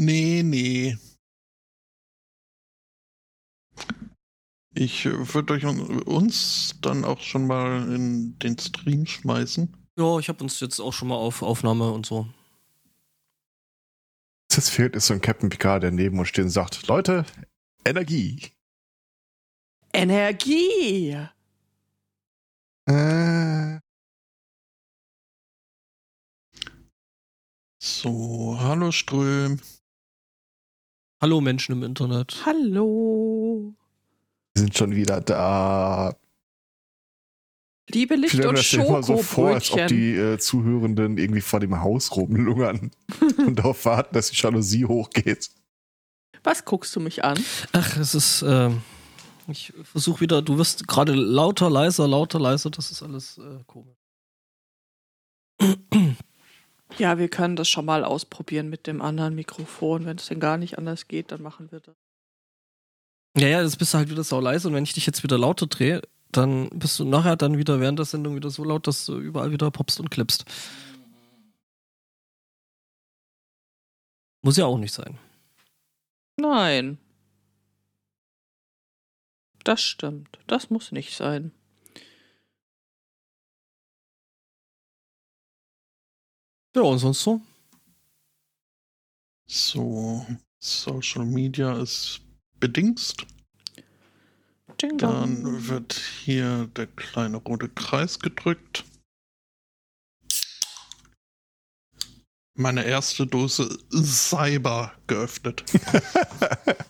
Nee, nee. Ich äh, würde euch und uns dann auch schon mal in den Stream schmeißen. Ja, ich habe uns jetzt auch schon mal auf Aufnahme und so. Was jetzt fehlt, ist so ein Captain Picard, der neben uns steht und sagt, Leute, Energie. Energie! Äh, So, hallo Ström. Hallo Menschen im Internet. Hallo! wir sind schon wieder da. Liebe Ich Licht stelle mir und das ja immer so vor, als ob Schokobrötchen. die äh, Zuhörenden irgendwie vor dem Haus rumlungern und darauf warten, dass die Jalousie hochgeht. Was guckst du mich an? Ach, es ist, ähm, ich versuche wieder, du wirst gerade lauter, leiser, lauter, leiser, das ist alles äh, komisch. Ja, wir können das schon mal ausprobieren mit dem anderen Mikrofon. Wenn es denn gar nicht anders geht, dann machen wir das. Ja, ja, jetzt bist du halt wieder sau leise und wenn ich dich jetzt wieder lauter drehe, dann bist du nachher dann wieder während der Sendung wieder so laut, dass du überall wieder popst und klippst. Muss ja auch nicht sein. Nein. Das stimmt. Das muss nicht sein. Ja, und sonst so? So, Social Media ist bedingst. Dann wird hier der kleine rote Kreis gedrückt. Meine erste Dose Cyber geöffnet.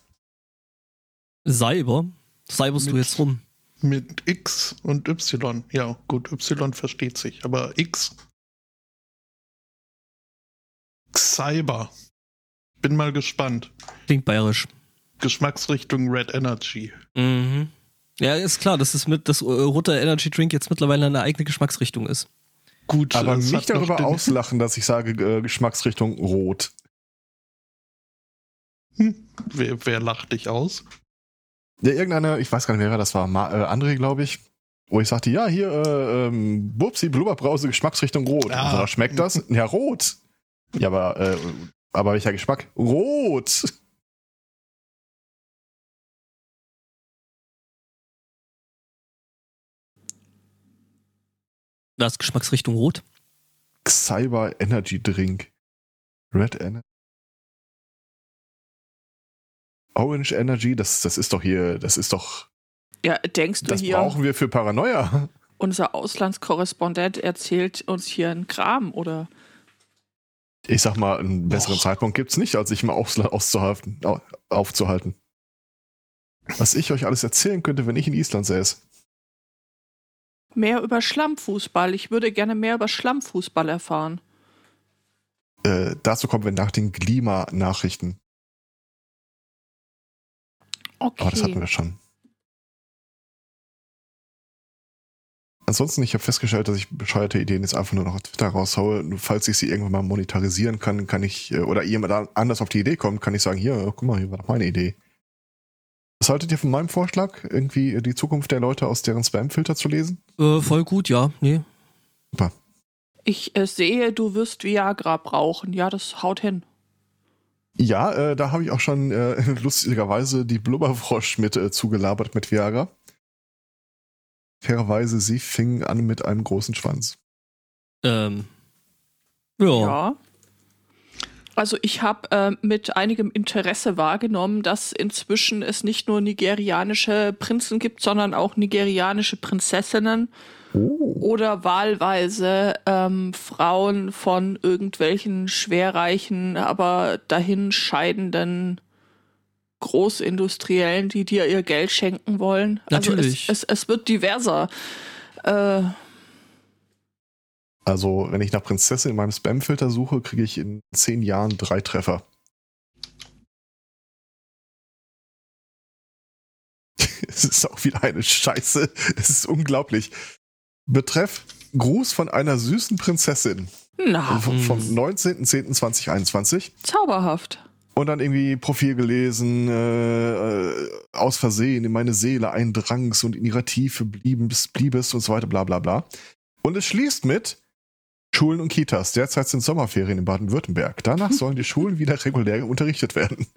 Cyber? Cyberst du Mit- jetzt rum? Mit X und Y. Ja, gut, Y versteht sich, aber X. Cyber. Bin mal gespannt. Klingt bayerisch. Geschmacksrichtung Red Energy. Mhm. Ja, ist klar, dass es mit das rote Energy Drink jetzt mittlerweile eine eigene Geschmacksrichtung ist. Gut, Aber noch darüber den- auslachen, dass ich sage, äh, Geschmacksrichtung rot. Hm, wer, wer lacht dich aus? Ja, irgendeiner, ich weiß gar nicht mehr, wer das war, Ma äh, André, glaube ich, wo ich sagte, ja, hier, äh, ähm, Bubsi, Blubberbrause, Geschmacksrichtung rot. Ah. Und so, schmeckt das? Ja, rot. Ja, aber, äh, aber welcher Geschmack? Rot. Das Geschmacksrichtung rot. Cyber Energy Drink. Red Energy. Orange Energy, das, das ist doch hier, das ist doch, Ja, denkst du das hier, brauchen wir für Paranoia. unser Auslandskorrespondent erzählt uns hier einen Kram oder? Ich sag mal, einen besseren Och. Zeitpunkt gibt's nicht, als sich mal auszuhalten, au- aufzuhalten. Was ich euch alles erzählen könnte, wenn ich in Island säß. Mehr über Schlammfußball. Ich würde gerne mehr über Schlammfußball erfahren. Äh, dazu kommen wir nach den Klimanachrichten. Okay. Aber das hatten wir schon. Ansonsten, ich habe festgestellt, dass ich bescheuerte Ideen jetzt einfach nur noch auf Twitter raushaue. Nur Falls ich sie irgendwann mal monetarisieren kann, kann ich, äh, oder jemand an- anders auf die Idee kommt, kann ich sagen, hier, guck mal, hier war doch meine Idee. Was haltet ihr von meinem Vorschlag, irgendwie die Zukunft der Leute aus deren Spamfilter zu lesen? Äh, voll gut, ja. Nee. Ich äh, sehe, du wirst Viagra brauchen. Ja, das haut hin. Ja, äh, da habe ich auch schon äh, lustigerweise die Blubberfrosch mit äh, zugelabert mit Viagra. Fairerweise, sie fing an mit einem großen Schwanz. Ähm. Ja. Ja. Also ich habe äh, mit einigem Interesse wahrgenommen, dass inzwischen es nicht nur nigerianische Prinzen gibt, sondern auch nigerianische Prinzessinnen Oh. oder wahlweise ähm, Frauen von irgendwelchen schwerreichen, aber dahin scheidenden Großindustriellen, die dir ihr Geld schenken wollen. Natürlich. Also es, es, es wird diverser. Äh, Also, wenn ich nach Prinzessin in meinem Spamfilter suche, kriege ich in zehn Jahren drei Treffer. Es ist auch wieder eine Scheiße. Es ist unglaublich. Betreff Gruß von einer süßen Prinzessin na, vom, vom Hm. 19.10.2021. zauberhaft. Und dann irgendwie Profil gelesen, äh, äh, aus Versehen in meine Seele eindrangst und in ihrer Tiefe bliebest, bliebest und so weiter, bla bla bla. Und es schließt mit Schulen und Kitas. Derzeit sind Sommerferien in Baden-Württemberg. Danach sollen die Schulen wieder regulär unterrichtet werden.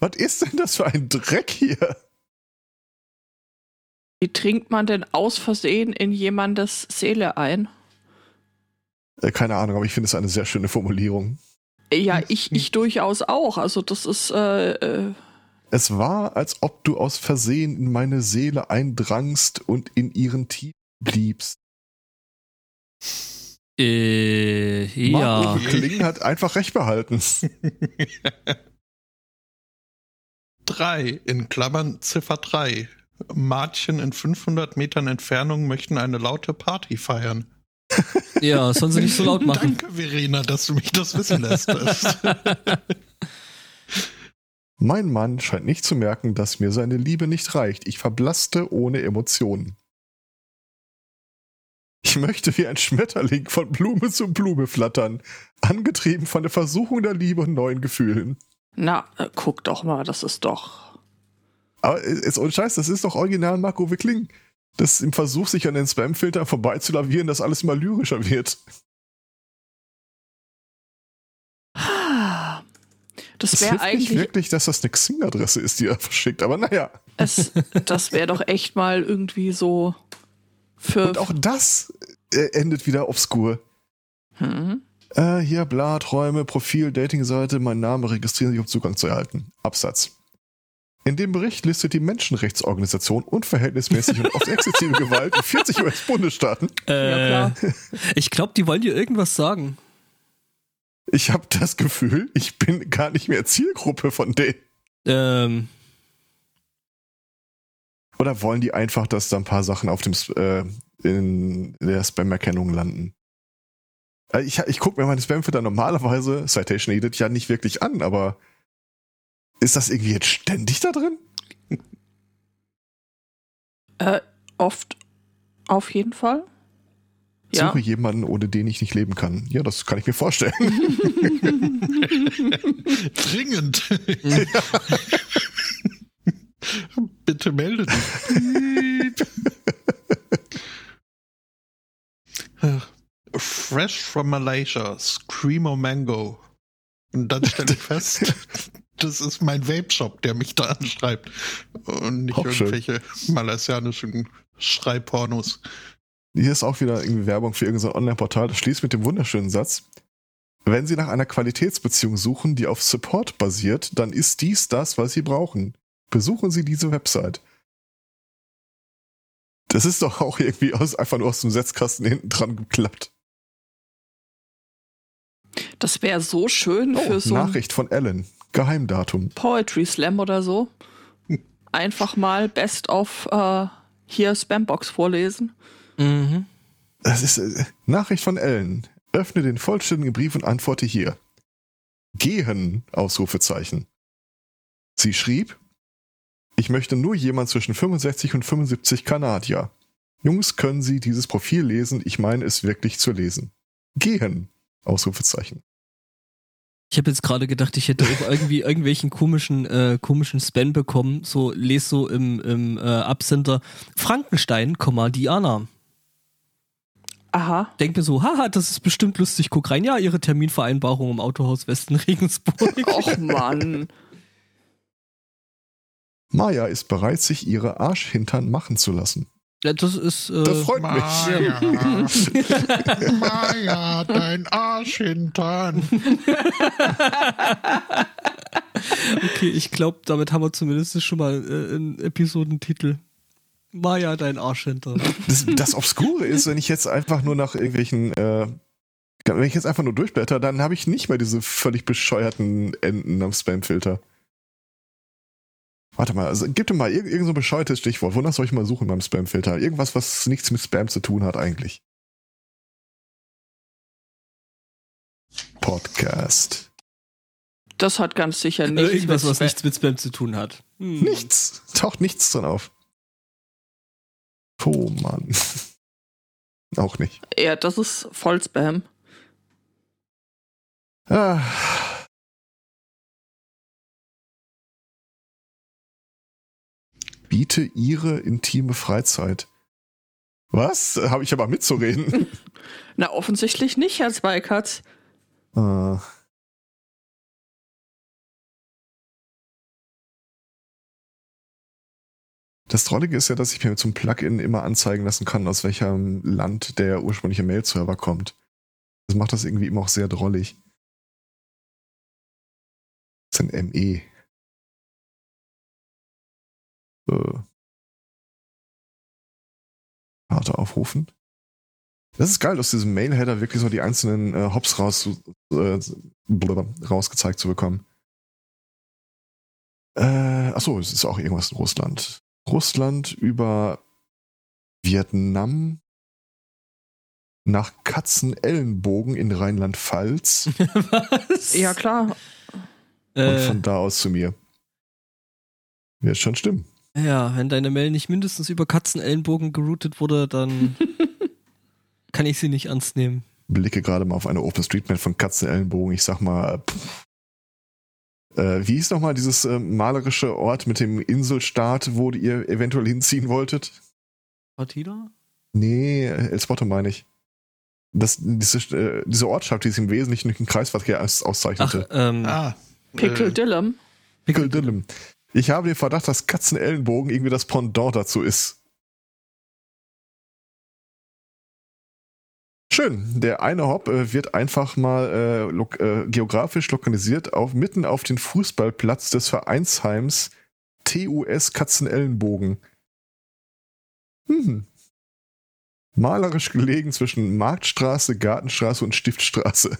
Was ist denn das für ein Dreck hier? Wie trinkt man denn aus Versehen in jemandes Seele ein? Äh, keine Ahnung, aber ich finde es eine sehr schöne Formulierung. Ja, ich, ich durchaus auch. Also das ist. Äh, äh, Es war, als ob du aus Versehen in meine Seele eindrangst und in ihren Tiefen bliebst. Äh, ja. Marco Kling hat einfach recht behalten. Drei, in Klammern Ziffer 3. Martchen in 500 Metern Entfernung möchten eine laute Party feiern. Ja, sollen sie nicht so laut machen. Danke, Verena, dass du mich das wissen lässt. Mein Mann scheint nicht zu merken, dass mir seine Liebe nicht reicht. Ich verblasste ohne Emotionen. Ich möchte wie ein Schmetterling von Blume zu Blume flattern, angetrieben von der Versuchung der Liebe und neuen Gefühlen. na, äh, guck doch mal, das ist doch. Aber ist ohne Scheiß, das ist doch original Marco Wickling. Das im Versuch, sich an den Spamfilter vorbeizulavieren, dass alles immer lyrischer wird. Das wäre hilft nicht eigentlich. wirklich, dass das eine Xing-Adresse ist, die er verschickt. Aber naja. Es, das wäre doch echt mal irgendwie so für. Und auch das äh, endet wieder obskur. hm? Äh, hier, bla, Träume, Profil, Datingseite, mein Name, registrieren sich, um Zugang zu erhalten. Absatz. In dem Bericht listet die Menschenrechtsorganisation unverhältnismäßig und oft exzessive Gewalt in 40 US-Bundesstaaten. Äh, Ja, ich glaube, die wollen dir irgendwas sagen. Ich habe das Gefühl, ich bin gar nicht mehr Zielgruppe von denen. Ähm, Oder wollen die einfach, dass da ein paar Sachen auf dem äh, in der Spam-Erkennung landen? Äh, Ich, ich gucke mir meine Spam-Filter normalerweise, Citation Edit, ja nicht wirklich an, aber ist das irgendwie jetzt ständig da drin? Äh, oft auf jeden Fall. Ja. Suche jemanden, ohne den ich nicht leben kann. Ja, das kann ich mir vorstellen. Dringend. Bitte melde dich. Fresh from Malaysia, Screamo Mango. Und dann stelle ich fest, das ist mein Vape-Shop, der mich da anschreibt. Und nicht Auch schön. irgendwelche malaysianischen Schreibpornos. Hier ist auch wieder irgendwie Werbung für irgendein Online-Portal. Das schließt mit dem wunderschönen Satz. Wenn Sie nach einer Qualitätsbeziehung suchen, die auf Support basiert, dann ist dies das, was Sie brauchen. Besuchen Sie diese Website. Das ist doch auch irgendwie aus, einfach nur aus dem Setzkasten hinten dran geklappt. Das wäre so schön Oh, für so Nachricht von Ellen. Geheimdatum. Poetry Slam oder so. Einfach mal Best of äh, hier Spambox vorlesen. mhm. Das ist äh, Nachricht von Ellen. Öffne den vollständigen Brief und antworte hier. Gehen, Ausrufezeichen. Sie schrieb, ich möchte nur jemand zwischen 65 und 75 Kanadier. Jungs, können Sie dieses Profil lesen? Ich meine es wirklich zu lesen. Gehen, Ausrufezeichen. Ich habe jetzt gerade gedacht, ich hätte auch irgendwie irgendwelchen komischen, äh, komischen Spam bekommen. So, les so im, im äh, Absender Frankenstein, Komma, Diana. Aha. Denk mir so, haha, das ist bestimmt lustig. Guck rein, ja, ihre Terminvereinbarung im Autohaus Westen Regensburg. Och Mann. Maya ist bereit, sich ihre Arschhintern machen zu lassen. Das ist. Äh, Das freut mich. Maja, Maja, dein Arschhintern. okay, ich glaube, damit haben wir zumindest schon mal äh, einen Episodentitel. Maja, dein Arsch hinter. Das, das Obskure ist, wenn ich jetzt einfach nur nach irgendwelchen, äh, wenn ich jetzt einfach nur durchblätter, dann habe ich nicht mehr diese völlig bescheuerten Enden am Spamfilter. Warte mal, also gib dir mal irg irgend so ein bescheuertes Stichwort. Wonach soll ich mal suchen beim Spamfilter? Irgendwas, was nichts mit Spam zu tun hat eigentlich. Podcast. Das hat ganz sicher nichts Irgendwas, mit was Spam- nichts mit Spam zu tun hat. Hm. Nichts. Taucht nichts drin auf. Oh Mann. Auch nicht. Ja, das ist voll Spam. Ah. Biete ihre intime Freizeit. Was? Habe ich aber mitzureden? Na, offensichtlich nicht, Herr Zweikatz. äh. Das Trollige ist ja, dass ich mir zum Plugin immer anzeigen lassen kann, aus welchem Land der ursprüngliche Mail-Server kommt. Das macht das irgendwie immer auch sehr drollig. Das ist ein ME. Äh. Karte aufrufen. Das ist geil, aus diesem Mail-Header wirklich so die einzelnen äh, Hops raus, äh, rausgezeigt zu bekommen. Äh, achso, es ist auch irgendwas in Russland. Russland über Vietnam nach Katzenellenbogen in Rheinland-Pfalz Was? Ja, klar. und Äh, von da aus zu mir. Wird schon stimmen. Ja, wenn deine Mail nicht mindestens über Katzenellenbogen geroutet wurde, dann kann ich sie nicht ernst nehmen. Blicke gerade mal auf eine OpenStreetMap von Katzenellenbogen. Ich sag mal, pff. Äh, wie hieß nochmal dieses äh, malerische Ort mit dem Inselstaat, wo ihr eventuell hinziehen wolltet? Partida? Nee, El Spotto meine ich. Das, diese, äh, diese Ortschaft, die sich im Wesentlichen durch den Kreisverkehr aus, Ach, auszeichnete. ähm, Ah. Pickle äh, Dillem. Pickeldillem. Ich habe den Verdacht, dass Katzenellenbogen irgendwie das Pendant dazu ist. Schön. Der eine Hop äh, wird einfach mal äh, lo äh, geografisch lokalisiert auf, mitten auf den Fußballplatz des Vereinsheims TUS Katzenellenbogen. Hm. Malerisch gelegen zwischen Marktstraße, Gartenstraße und Stiftstraße.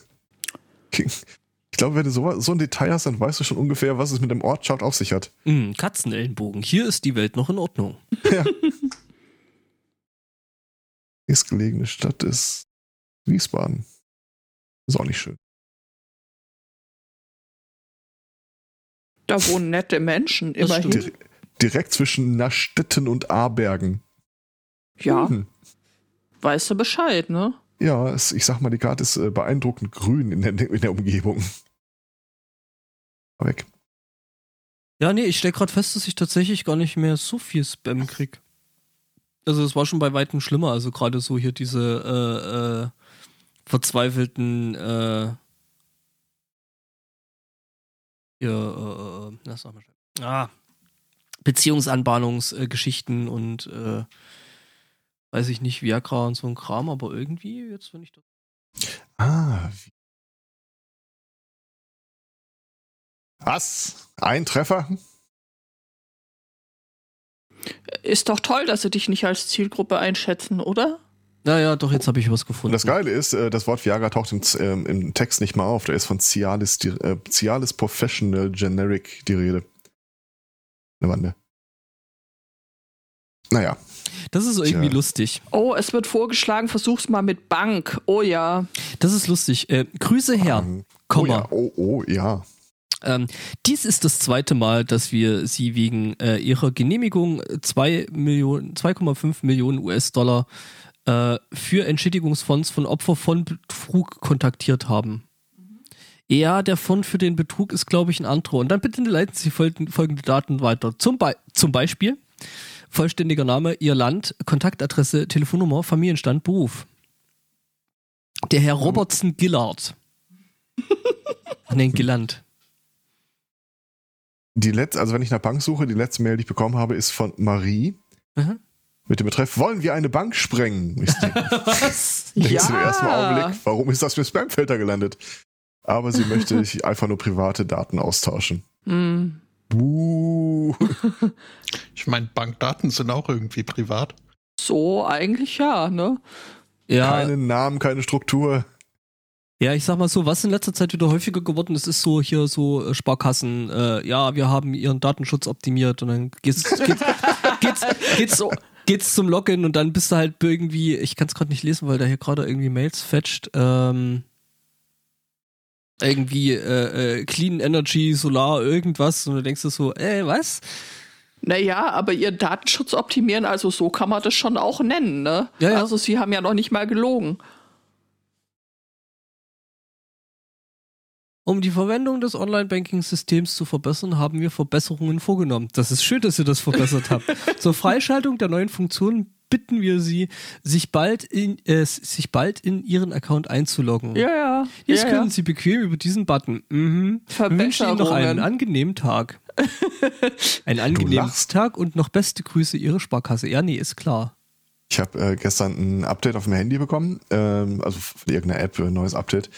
Ich glaube, wenn du so, so ein Detail hast, dann weißt du schon ungefähr, was es mit dem Ortschaft auf sich hat. mh, Katzenellenbogen. Hier ist die Welt noch in Ordnung. Ja. Nächstgelegene Stadt ist Wiesbaden. Ist auch nicht schön. Da wohnen nette Menschen, immerhin. Dire direkt zwischen Nastetten und Abergen. Ja, Hm. weißt du Bescheid, ne? Ja, es, ich sag mal, die Karte ist äh, beeindruckend grün in der, in der Umgebung. Weg. Ja, nee, ich stelle gerade fest, dass ich tatsächlich gar nicht mehr so viel Spam krieg. Also es war schon bei weitem schlimmer. Also gerade so hier diese äh, äh, verzweifelten äh, hier, äh, äh, na, sag mal schnell. Ah, Beziehungsanbahnungsgeschichten und äh, weiß ich nicht, Viagra und so ein Kram, aber irgendwie, jetzt wenn ich das. Ah. wie- Was? Ein Treffer? Ist doch toll, dass sie dich nicht als Zielgruppe einschätzen, oder? Naja, doch, jetzt habe ich was Und gefunden. das Geile ist, äh, das Wort Viagra taucht im, ähm, im Text nicht mal auf. Da ist von Cialis, äh, Cialis Professional Generic die Rede. Eine Wande. Naja. Das ist irgendwie Tja. lustig. Oh, es wird vorgeschlagen, versuch's mal mit Bank. Oh ja. Das ist lustig. Äh, Grüße her, Ähm, oh Komma. ja, oh, oh ja. Ähm, dies ist das zweite Mal, dass wir Sie wegen äh, Ihrer Genehmigung 2 Millionen, 2,5 Millionen US-Dollar äh, für Entschädigungsfonds von Opfer von Betrug kontaktiert haben. Ja, der Fond für den Betrug ist, glaube ich, ein anderer. Und dann bitte leiten Sie folgende, folgende Daten weiter. Zum, Be zum Beispiel vollständiger Name, Ihr Land, Kontaktadresse, Telefonnummer, Familienstand, Beruf. Der Herr Robertson Gillard. Nein, Gilland. Die letzte, also wenn ich nach Bank suche, die letzte Mail, die ich bekommen habe, ist von Marie Mhm. mit dem Betreff, wollen wir eine Bank sprengen? Ich denke, Was? denkst du im ersten Ja. Augenblick, warum ist das für Spamfilter gelandet? Aber sie möchte einfach nur private Daten austauschen. Hm. Buh. Ich meine, Bankdaten sind auch irgendwie privat. So eigentlich ja, ne? Ja, Keinen Namen, keine Struktur. ja, ich sag mal so, was in letzter Zeit wieder häufiger geworden ist, ist so hier so äh, Sparkassen, äh, ja, wir haben ihren Datenschutz optimiert und dann geht's, geht's, geht's, geht's, so, geht's zum Login und dann bist du halt irgendwie, ich kann es gerade nicht lesen, weil da hier gerade irgendwie Mails fetcht, ähm, irgendwie äh, äh, Clean Energy, Solar, irgendwas und du denkst du so, ey, was? Naja, aber ihr Datenschutz optimieren, also so kann man das schon auch nennen, ne? Ja, ja. Also sie haben ja noch nicht mal gelogen. Um die Verwendung des Online-Banking-Systems zu verbessern, haben wir Verbesserungen vorgenommen. Das ist schön, dass ihr das verbessert habt. Zur Freischaltung der neuen Funktionen bitten wir Sie, sich bald in, äh, sich bald in Ihren Account einzuloggen. Ja, ja. Jetzt ja, können ja. Sie bequem über diesen Button. Mhm. Wir wünschen Ihnen noch einen angenehmen Tag. einen angenehmen. Tag und noch beste Grüße Ihre Sparkasse. Ja, nee, ist klar. Ich habe äh, gestern ein Update auf dem Handy bekommen, ähm, also von irgendeiner App, ein neues Update.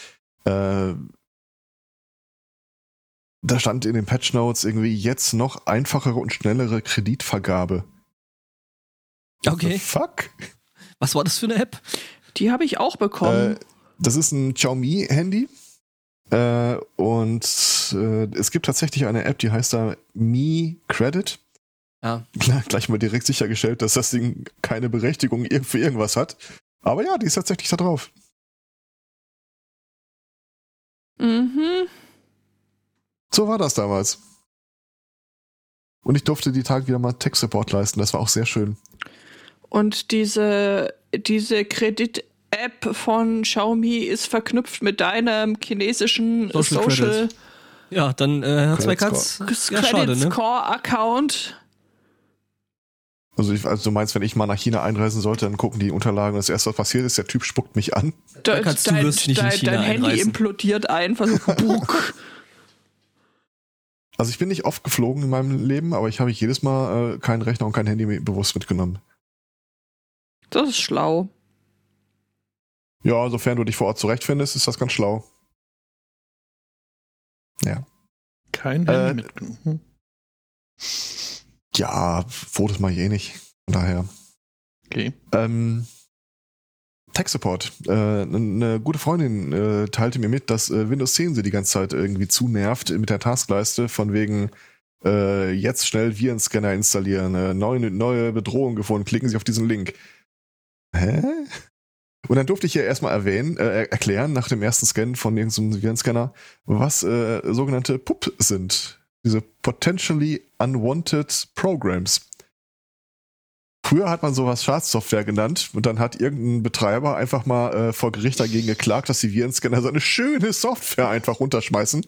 Äh, da stand in den Patch Notes irgendwie jetzt noch einfachere und schnellere Kreditvergabe. The Okay. fuck? Was war das für eine App? Die habe ich auch bekommen. Äh, das ist ein Xiaomi-Handy. Äh, und äh, es gibt tatsächlich eine App, die heißt da Mi Credit. Ja. Klar, gleich mal direkt sichergestellt, dass das Ding keine Berechtigung für irgendwas hat. Aber ja, die ist tatsächlich da drauf. mhm. So war das damals. Und ich durfte die Tage wieder mal Tech-Support leisten. Das war auch sehr schön. Und diese, diese Kredit-App von Xiaomi ist verknüpft mit deinem chinesischen Social Social. Ja, dann äh, Herr Credit Zweikatz. Ja, Credit schade, ne? Score Account. Also, ich, also du meinst, wenn ich mal nach China einreisen sollte, dann gucken die Unterlagen. Das erste, was passiert ist, der Typ spuckt mich an. Da, Zweikatz, du wirst nicht in dein, China dein Handy einreisen. implodiert einfach so. Buck. Also ich bin nicht oft geflogen in meinem Leben, aber ich habe jedes Mal äh, keinen Rechner und kein Handy mehr bewusst mitgenommen. Das ist schlau. Ja, sofern du dich vor Ort zurechtfindest, ist das ganz schlau. Ja. Kein Äh, Handy mitgenommen. Hm. Ja, Fotos mal eh nicht. Von daher. Okay. Ähm, Tech Support. Äh, eine gute Freundin äh, teilte mir mit, dass äh, Windows 10 sie die ganze Zeit irgendwie zunervt mit der Taskleiste von wegen äh, jetzt schnell Virenscanner installieren, äh, neue, neue Bedrohung gefunden, klicken Sie auf diesen Link. Hä? Und dann durfte ich ihr erstmal erwähnen, äh, erklären nach dem ersten Scan von irgendeinem Virenscanner, was äh, sogenannte PUP sind. Diese Potentially Unwanted Programs. Früher hat man sowas Schadsoftware genannt und dann hat irgendein Betreiber einfach mal äh, vor Gericht dagegen geklagt, dass die Virenscanner so eine schöne Software einfach runterschmeißen.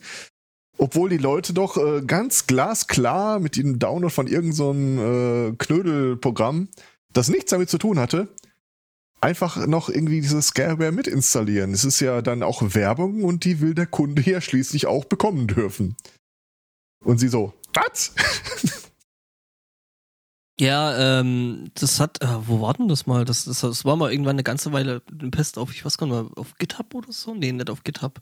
Obwohl die Leute doch äh, ganz glasklar mit dem Download von irgendeinem so äh, Knödelprogramm, das nichts damit zu tun hatte, einfach noch irgendwie diese Scareware mit installieren. Es ist ja dann auch Werbung und die will der Kunde ja schließlich auch bekommen dürfen. Und sie so, was? Ja, ähm, das hat, äh, wo war denn das mal? Das, das, das war mal irgendwann eine ganze Weile ein Pest auf, ich weiß gar nicht mal, auf GitHub oder so? Nee, nicht auf GitHub.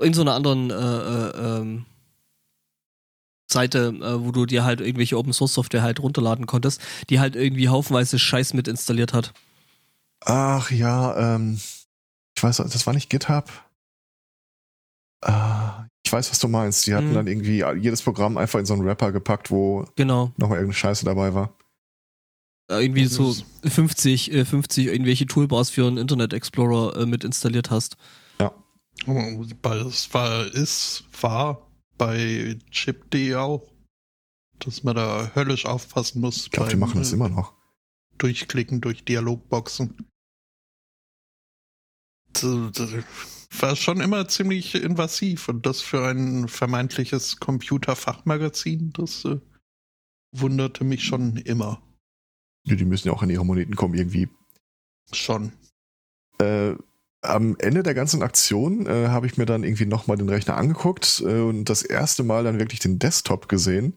In so einer anderen äh, äh, ähm, Seite, äh, wo du dir halt irgendwelche Open Source Software halt runterladen konntest, die halt irgendwie haufenweise Scheiß mit installiert hat. Ach ja, ähm, ich weiß, das war nicht GitHub. Äh, ich weiß, was du meinst. Die hatten Mhm. dann irgendwie jedes Programm einfach in so einen Wrapper gepackt, wo Genau. nochmal irgendeine Scheiße dabei war. Irgendwie Das so ist- 50, äh, 50 irgendwelche Toolbars für einen Internet Explorer äh, mit installiert hast. Weil es war, ist, war bei Chip.de auch, dass man da höllisch aufpassen muss. Ich glaube, die machen das äh, immer noch. Durchklicken durch Dialogboxen. War schon immer ziemlich invasiv und das für ein vermeintliches Computerfachmagazin, das äh, wunderte mich schon immer. Ja, die müssen ja auch an ihre Moneten kommen irgendwie. Schon. Äh, am Ende der ganzen Aktion äh, habe ich mir dann irgendwie nochmal den Rechner angeguckt äh, und das erste Mal dann wirklich den Desktop gesehen.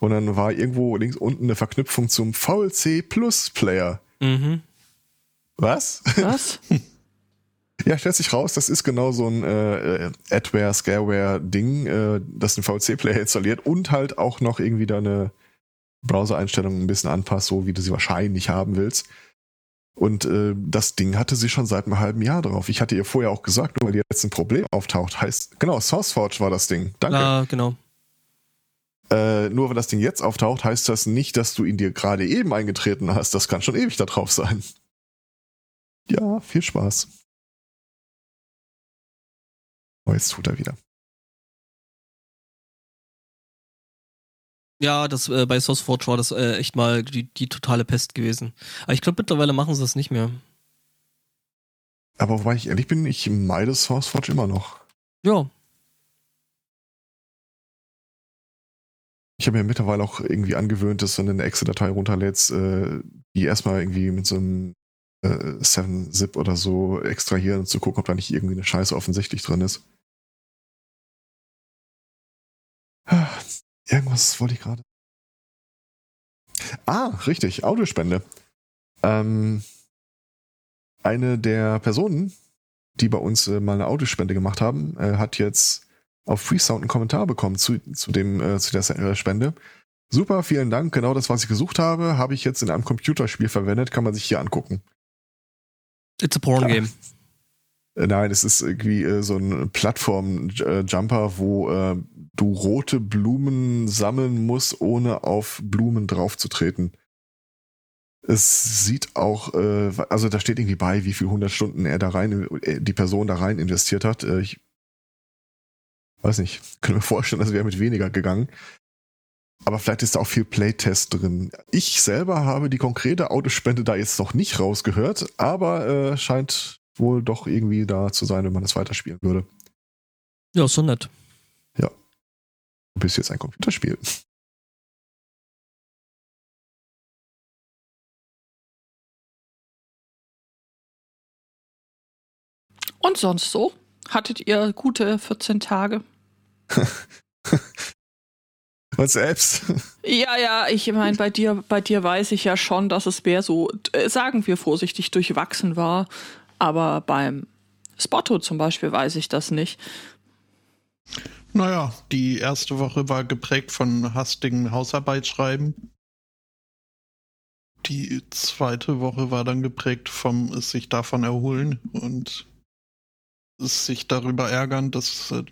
Und dann war irgendwo links unten eine Verknüpfung zum VLC Plus Player. Mhm. Was? Was? Ja, stellt sich raus, das ist genau so ein äh, äh, Adware, Scareware-Ding, äh, das den VLC-Player installiert und halt auch noch irgendwie deine Browser-Einstellungen ein bisschen anpasst, so wie du sie wahrscheinlich haben willst. Und äh, das Ding hatte sie schon seit einem halben Jahr drauf. Ich hatte ihr vorher auch gesagt, nur weil jetzt ein Problem auftaucht, heißt, genau, SourceForge war das Ding. Danke. Ja, genau. Äh, nur weil das Ding jetzt auftaucht, heißt das nicht, dass du ihn dir gerade eben eingetreten hast. Das kann schon ewig da drauf sein. Ja, viel Spaß. Oh, jetzt tut er wieder. Ja, das äh, bei SourceForge war das äh, echt mal die, die totale Pest gewesen. Aber ich glaube, mittlerweile machen sie das nicht mehr. Aber wobei ich ehrlich bin, ich meide SourceForge immer noch. Ja, Ich habe mir mittlerweile auch irgendwie angewöhnt, dass wenn du eine Excel-Datei runterlädst, äh, die erstmal irgendwie mit so einem äh, 7-Zip oder so extrahieren und zu gucken, ob da nicht irgendwie eine Scheiße offensichtlich drin ist. Irgendwas wollte ich gerade. Ah, richtig, Audiospende. Ähm, eine der Personen, die bei uns äh, mal eine Audiospende gemacht haben, äh, hat jetzt auf Freesound einen Kommentar bekommen zu, zu, dem, äh, zu der äh, Spende. Super, vielen Dank. Genau das, was ich gesucht habe, habe ich jetzt in einem Computerspiel verwendet. Kann man sich hier angucken. It's a porn Ja. game. Äh, Nein, es ist irgendwie äh, so ein Plattform-Jumper, wo äh, du rote Blumen sammeln musst, ohne auf Blumen draufzutreten. Es sieht auch, äh, also da steht irgendwie bei, wie viel 100 Stunden er da rein, äh, die Person da rein investiert hat. Äh, ich weiß nicht, könnte mir vorstellen, das wäre mit weniger gegangen. Aber vielleicht ist da auch viel Playtest drin. Ich selber habe die konkrete Autospende da jetzt noch nicht rausgehört, aber äh, scheint wohl doch irgendwie da zu sein, wenn man das weiterspielen würde. Ja, ist so nett. Du bist jetzt ein Computerspiel. Und sonst so? Hattet ihr gute 14 Tage? Und selbst. Ja, ja, ich meine, bei dir, bei dir weiß ich ja schon, dass es mehr so, äh, sagen wir vorsichtig, durchwachsen war. Aber beim Spotto zum Beispiel weiß ich das nicht. Naja, die erste Woche war geprägt von hastigen Hausarbeitsschreiben. Die zweite Woche war dann geprägt vom sich davon erholen und sich darüber ärgern, dass, äh,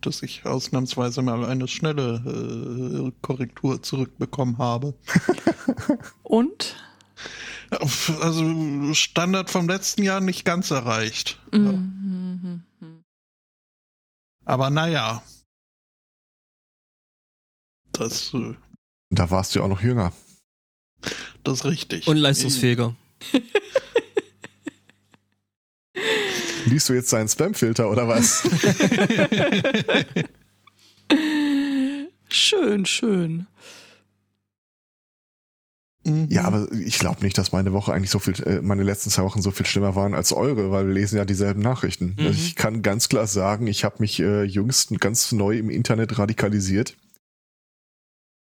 dass ich ausnahmsweise mal eine schnelle äh, Korrektur zurückbekommen habe. Und? Also Standard vom letzten Jahr nicht ganz erreicht. Mhm. Aber naja. Das, äh, Da warst du ja auch noch jünger. das ist richtig. Und leistungsfähiger. Liest du jetzt seinen Spamfilter oder was? Schön, schön. Mhm. ja, aber ich glaube nicht, dass meine Woche eigentlich so viel, äh, meine letzten zwei Wochen so viel schlimmer waren als eure, weil wir lesen ja dieselben Nachrichten. Mhm. Also ich kann ganz klar sagen, ich habe mich äh, jüngst ganz neu im Internet radikalisiert,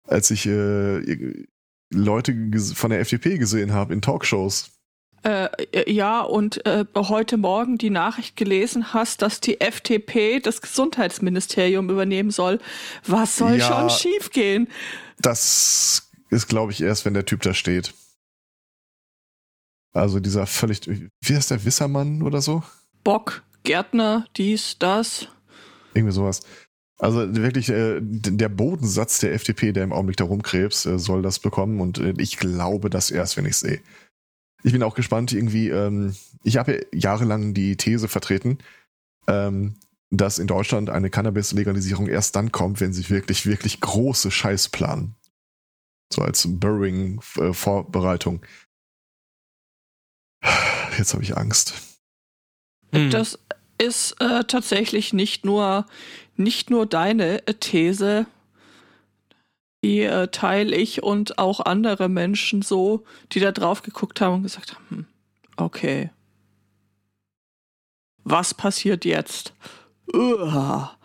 als ich äh, Leute von der FDP gesehen habe in Talkshows. Äh, äh, ja, und äh, heute Morgen die Nachricht gelesen hast, dass die FDP das Gesundheitsministerium übernehmen soll. Was soll Ja. schon schiefgehen? Das ist, glaube ich, erst, wenn der Typ da steht. Also dieser völlig, wie heißt der, Wissermann oder so? Bock, Gärtner, dies, das. Irgendwie sowas. Also wirklich äh, der Bodensatz der FDP, der im Augenblick da rumkrebst, äh, soll das bekommen und äh, ich glaube das erst, wenn ich sehe. Ich bin auch gespannt, irgendwie, ähm, ich habe ja jahrelang die These vertreten, ähm, dass in Deutschland eine Cannabis-Legalisierung erst dann kommt, wenn sie wirklich, wirklich große Scheiß planen. So als Burrowing-Vorbereitung. Jetzt habe ich Angst. Hm. Das ist äh, tatsächlich nicht nur, nicht nur deine äh, These, die äh, teile ich und auch andere Menschen so, die da drauf geguckt haben und gesagt haben, hm, okay, was passiert jetzt? Uah.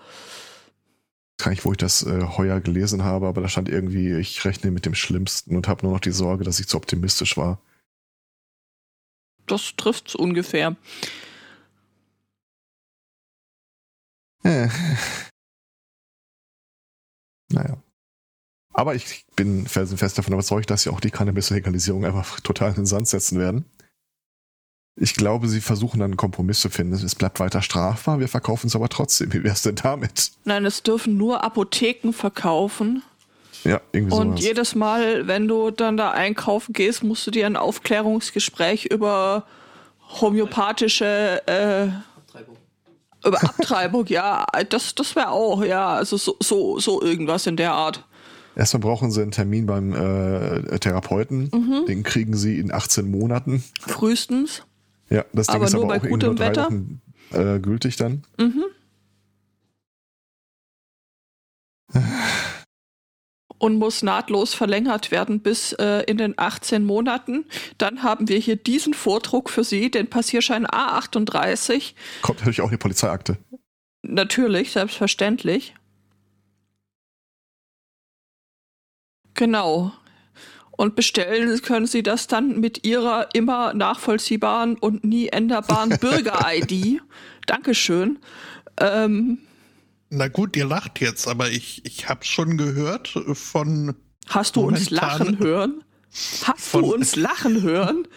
Gar nicht, wo ich das äh, heuer gelesen habe, aber da stand irgendwie, ich rechne mit dem Schlimmsten und habe nur noch die Sorge, dass ich zu optimistisch war. Das trifft's ungefähr. Äh. Naja. Aber ich bin felsenfest davon überzeugt, dass sie auch die Cannabis-Legalisierung einfach total in den Sand setzen werden. Ich glaube, sie versuchen dann einen Kompromiss zu finden. Es bleibt weiter strafbar, wir verkaufen es aber trotzdem. Wie wär's denn damit? Nein, es dürfen nur Apotheken verkaufen. Ja, irgendwie Und sowas. jedes Mal, wenn du dann da einkaufen gehst, musst du dir ein Aufklärungsgespräch über homöopathische äh, über Abtreibung, ja, das, das wäre auch, ja, also so, so, so irgendwas in der Art. Erstmal brauchen sie einen Termin beim äh, Therapeuten. Mhm. Den kriegen sie in 18 Monaten. Frühestens. Ja, das Ding Aber ist nur aber bei auch gutem nur drei Wetter? Wochen äh, gültig dann. Mhm. und muss nahtlos verlängert werden bis äh, in den 18 Monaten. Dann haben wir hier diesen Vordruck für Sie, den Passierschein A38. Kommt natürlich auch die Polizeiakte. Natürlich, selbstverständlich. Genau. Und bestellen können Sie das dann mit Ihrer immer nachvollziehbaren und nie änderbaren Bürger-ID. Dankeschön. Ähm, Na gut, ihr lacht jetzt, aber ich, ich habe schon gehört von. hast du uns lachen hören? Hast du uns lachen hören?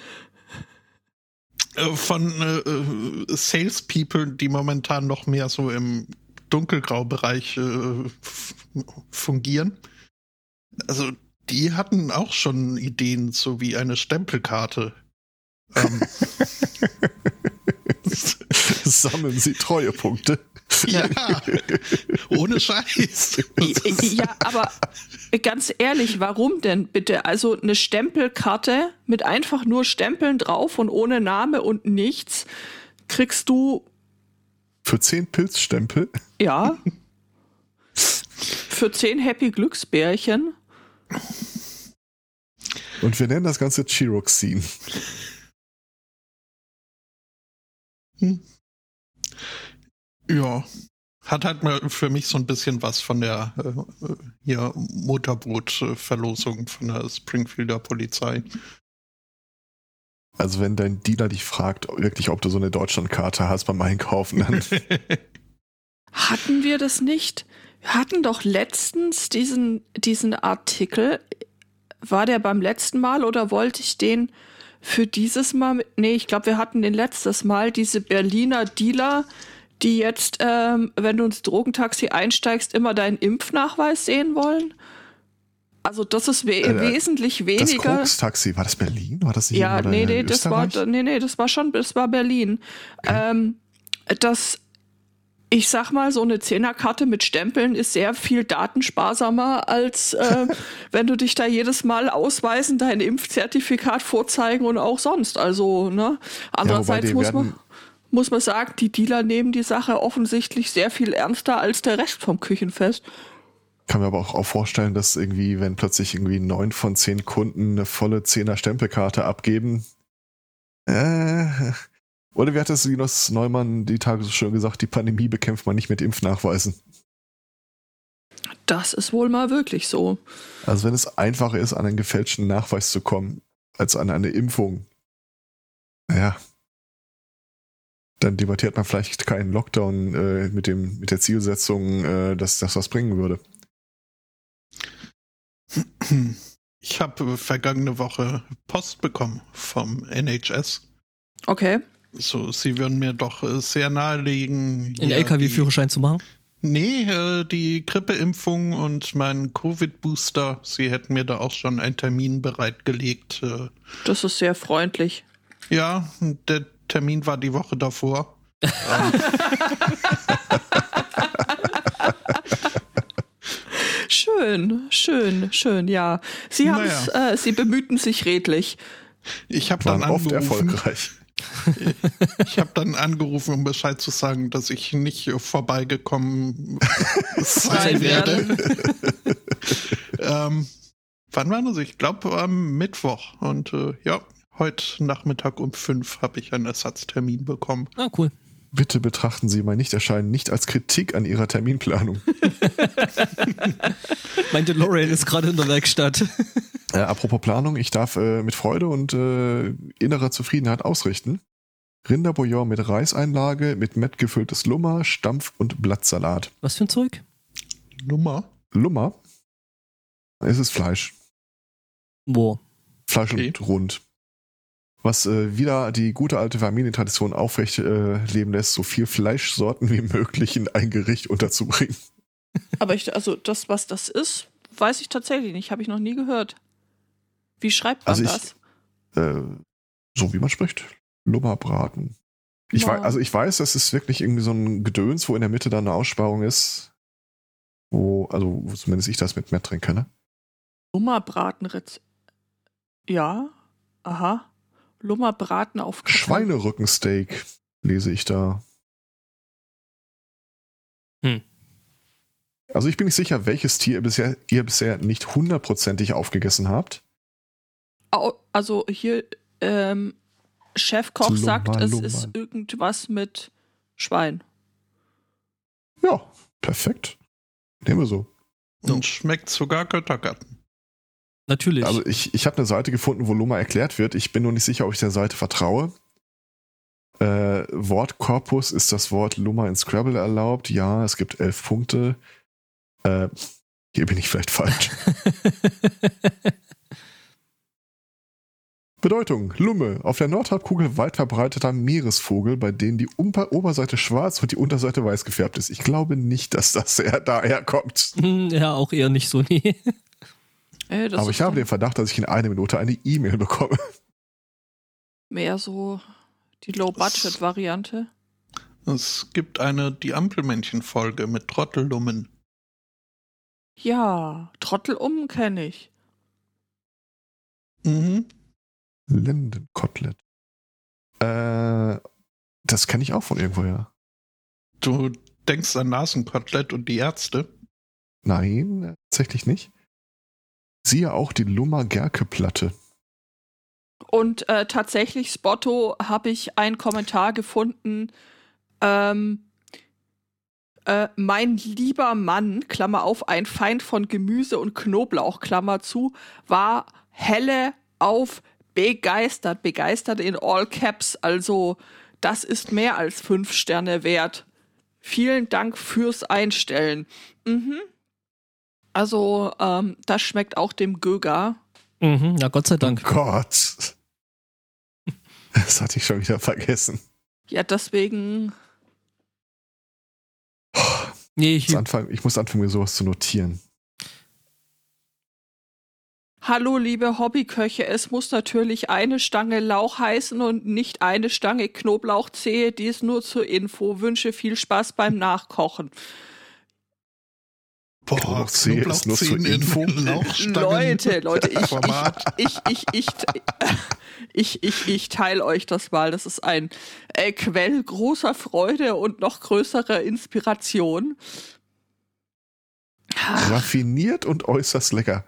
äh, von äh, äh, Salespeople, die momentan noch mehr so im Dunkelgrau-Bereich äh, fungieren. Also die hatten auch schon Ideen, so wie eine Stempelkarte. Ähm, Sammeln Sie Treuepunkte. ja, ohne Scheiß. Ja, aber ganz ehrlich, warum denn bitte? Also eine Stempelkarte mit einfach nur Stempeln drauf und ohne Name und nichts kriegst du, Für 10 Pilzstempel. ja, für zehn Happy Glücksbärchen. Und wir nennen das Ganze Chiroxin. Ja. Hat halt mal für mich so ein bisschen was von der äh, äh, hier Mutterbrot-Verlosung von der Springfielder Polizei. Also wenn dein Dealer dich fragt, wirklich, ob du so eine Deutschlandkarte hast beim Einkaufen, dann Hatten wir das nicht? Wir hatten doch letztens diesen, diesen Artikel. War der beim letzten Mal oder wollte ich den für dieses Mal? Mit? Nee, ich glaube, wir hatten den letztes Mal. Diese Berliner Dealer, die jetzt, ähm, wenn du ins Drogentaxi einsteigst, immer deinen Impfnachweis sehen wollen. Also das ist we Äh, wesentlich das weniger. Koks-Taxi, war das Berlin? War das nicht Ja, nee, nee, das war, nee, nee, das war schon, das war Berlin. Ähm, das, ich sag mal, so eine Zehnerkarte mit Stempeln ist sehr viel datensparsamer, als äh, wenn du dich da jedes Mal ausweisen, dein Impfzertifikat vorzeigen und auch sonst. Also, ne? Andererseits die muss man, muss man sagen, die Dealer nehmen die Sache offensichtlich sehr viel ernster als der Rest vom Küchenfest. Kann mir aber auch, auch vorstellen, dass irgendwie, wenn plötzlich irgendwie neun von zehn Kunden eine volle Zehner Stempelkarte abgeben. Äh, oder wie hat das Linus Neumann die Tage so schön gesagt, die Pandemie bekämpft man nicht mit Impfnachweisen. Das ist wohl mal wirklich so. Also wenn es einfacher ist, an einen gefälschten Nachweis zu kommen, als an eine Impfung, naja, dann debattiert man vielleicht keinen Lockdown äh, mit, dem, mit der Zielsetzung, äh, dass das was bringen würde. Ich habe vergangene Woche Post bekommen vom NHS. Okay. So, sie würden mir doch äh, sehr nahelegen. Den LKW-Führerschein zu machen? Nee, äh, die Grippeimpfung und mein Covid-Booster. Sie hätten mir da auch schon einen Termin bereitgelegt. Äh, Das ist sehr freundlich. ja, der Termin war die Woche davor. Schön, schön, schön, ja. Sie haben Naja. äh, Sie bemühten sich redlich. Ich habe dann oft angerufen. erfolgreich. Ich habe dann angerufen, um Bescheid zu sagen, dass ich nicht vorbeigekommen sein werde. ähm, wann war das? Ich glaube am Mittwoch. Und äh, ja, heute Nachmittag um fünf habe ich einen Ersatztermin bekommen. Ah, cool. Bitte betrachten Sie mein Nichterscheinen nicht als Kritik an Ihrer Terminplanung. Mein DeLorean ist gerade in der Werkstatt. Äh, apropos Planung, ich darf äh, mit Freude und äh, innerer Zufriedenheit ausrichten. Rinderbouillon mit Reiseinlage, mit Mett gefülltes Lummer, Stampf und Blattsalat. Was für ein Zeug? Nummer. Lummer? Es ist Fleisch. Wo? Fleisch Okay. und rund. Was äh, wieder die gute alte Familientradition aufrecht äh, leben lässt, so viel Fleischsorten wie möglich in ein Gericht unterzubringen. Aber ich, also das, was das ist, weiß ich tatsächlich nicht. Habe ich noch nie gehört. Wie schreibt man Also ich- das? Äh, so wie man spricht. Lummerbraten. Ich Ja. weiß, also ich weiß, das ist wirklich irgendwie so ein Gedöns, wo in der Mitte dann eine Aussparung ist, wo, also wo zumindest ich das mit Matt drin kenne. Lummerbratenrezept. Ja, aha. Lummerbraten auf Kartoffeln. Schweinerückensteak lese ich da. Also ich bin nicht sicher, welches Tier ihr bisher, ihr bisher nicht hundertprozentig aufgegessen habt. Also hier, ähm, Chefkoch Lummer, sagt, es Lummer. ist irgendwas mit Schwein. Ja, perfekt. Nehmen wir so. Und schmeckt sogar Göttergarten. Natürlich. Also ich, ich habe eine Seite gefunden, wo Luma erklärt wird. Ich bin nur nicht sicher, ob ich der Seite vertraue. Äh, Wortkorpus ist das Wort Luma in Scrabble erlaubt. Ja, es gibt elf Punkte. Äh, hier bin ich vielleicht falsch. Bedeutung: Lumme, auf der Nordhalbkugel weit verbreiteter Meeresvogel, bei denen die Oberseite schwarz und die Unterseite weiß gefärbt ist. Ich glaube nicht, dass das daher kommt. Ja, auch eher nicht so, nee. Das Aber ich habe den Verdacht, dass ich in einer Minute eine E-Mail bekomme. mehr so die Low-Budget-Variante. Es gibt eine Die Ampelmännchen-Folge mit Trottellummen. Ja, Trottel um kenne ich. Mhm. Lindenkotelett. Äh, das kenne ich auch von irgendwoher. Du denkst an Nasenkotelett und die Ärzte. Nein, tatsächlich nicht. Siehe auch die Lummer-Gerke-Platte. Und äh, tatsächlich, Spotto, habe ich einen Kommentar gefunden. Ähm, äh, mein lieber Mann, Klammer auf, ein Feind von Gemüse und Knoblauch, Klammer zu, war helle auf begeistert. Begeistert in all caps. Also, das ist mehr als fünf Sterne wert. Vielen Dank fürs Einstellen. Mhm. Also, ähm, das schmeckt auch dem Göger. Mhm, ja, Gott sei Dank. Gott. Das hatte ich schon wieder vergessen. Ja, deswegen Nee, Ich muss anfangen, ich muss anfangen, mir sowas zu notieren. Hallo, liebe Hobbyköche, es muss natürlich eine Stange Lauch heißen und nicht eine Stange Knoblauchzehe. Dies nur zur Info. Wünsche viel Spaß beim Nachkochen. Boah, Knoblauchzehe ist nur zur Info. Leute, Leute, ich, ich, ich, ich, ich, ich, ich teile euch das mal. Das ist ein äh, Quell großer Freude und noch größerer Inspiration. Raffiniert und äußerst lecker.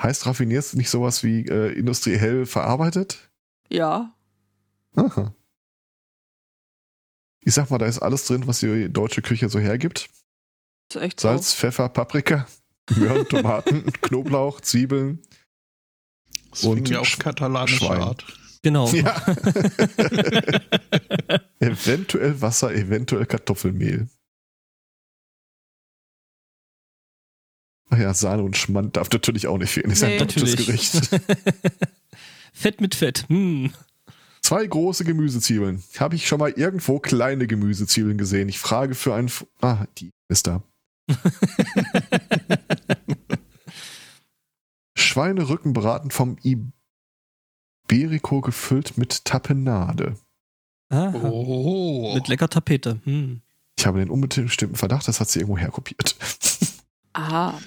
Heißt raffiniert nicht sowas wie äh, industriell verarbeitet? Ja, Aha. Ich sag mal, da ist alles drin, was die deutsche Küche so hergibt. Ist echt so. Salz, Pfeffer, Paprika, Möhren, Tomaten, Knoblauch, Zwiebeln. Das Und ja auf Sch- katalanische Schwein. Art. genau. Ja. eventuell Wasser, eventuell Kartoffelmehl. Ach ja, Sahne und Schmand darf natürlich auch nicht fehlen. Ist Nee. ein deutsches. Gericht. Fett mit Fett. Hm. Zwei große Gemüsezwiebeln. Habe ich schon mal irgendwo kleine Gemüsezwiebeln gesehen? Ich frage für einen. F ah, die ist da. Schweinerückenbraten vom Iberico gefüllt mit Tapenade. Aha. Oh. Mit lecker Tapete. Hm. Ich habe den unbestimmten Verdacht, das hat sie irgendwo herkopiert. Ah,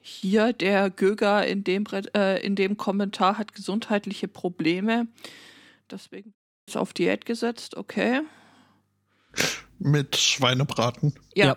hier der Göger in dem, äh, in dem Kommentar hat gesundheitliche Probleme. Deswegen ist auf Diät gesetzt, okay. Mit Schweinebraten. Ja, ja,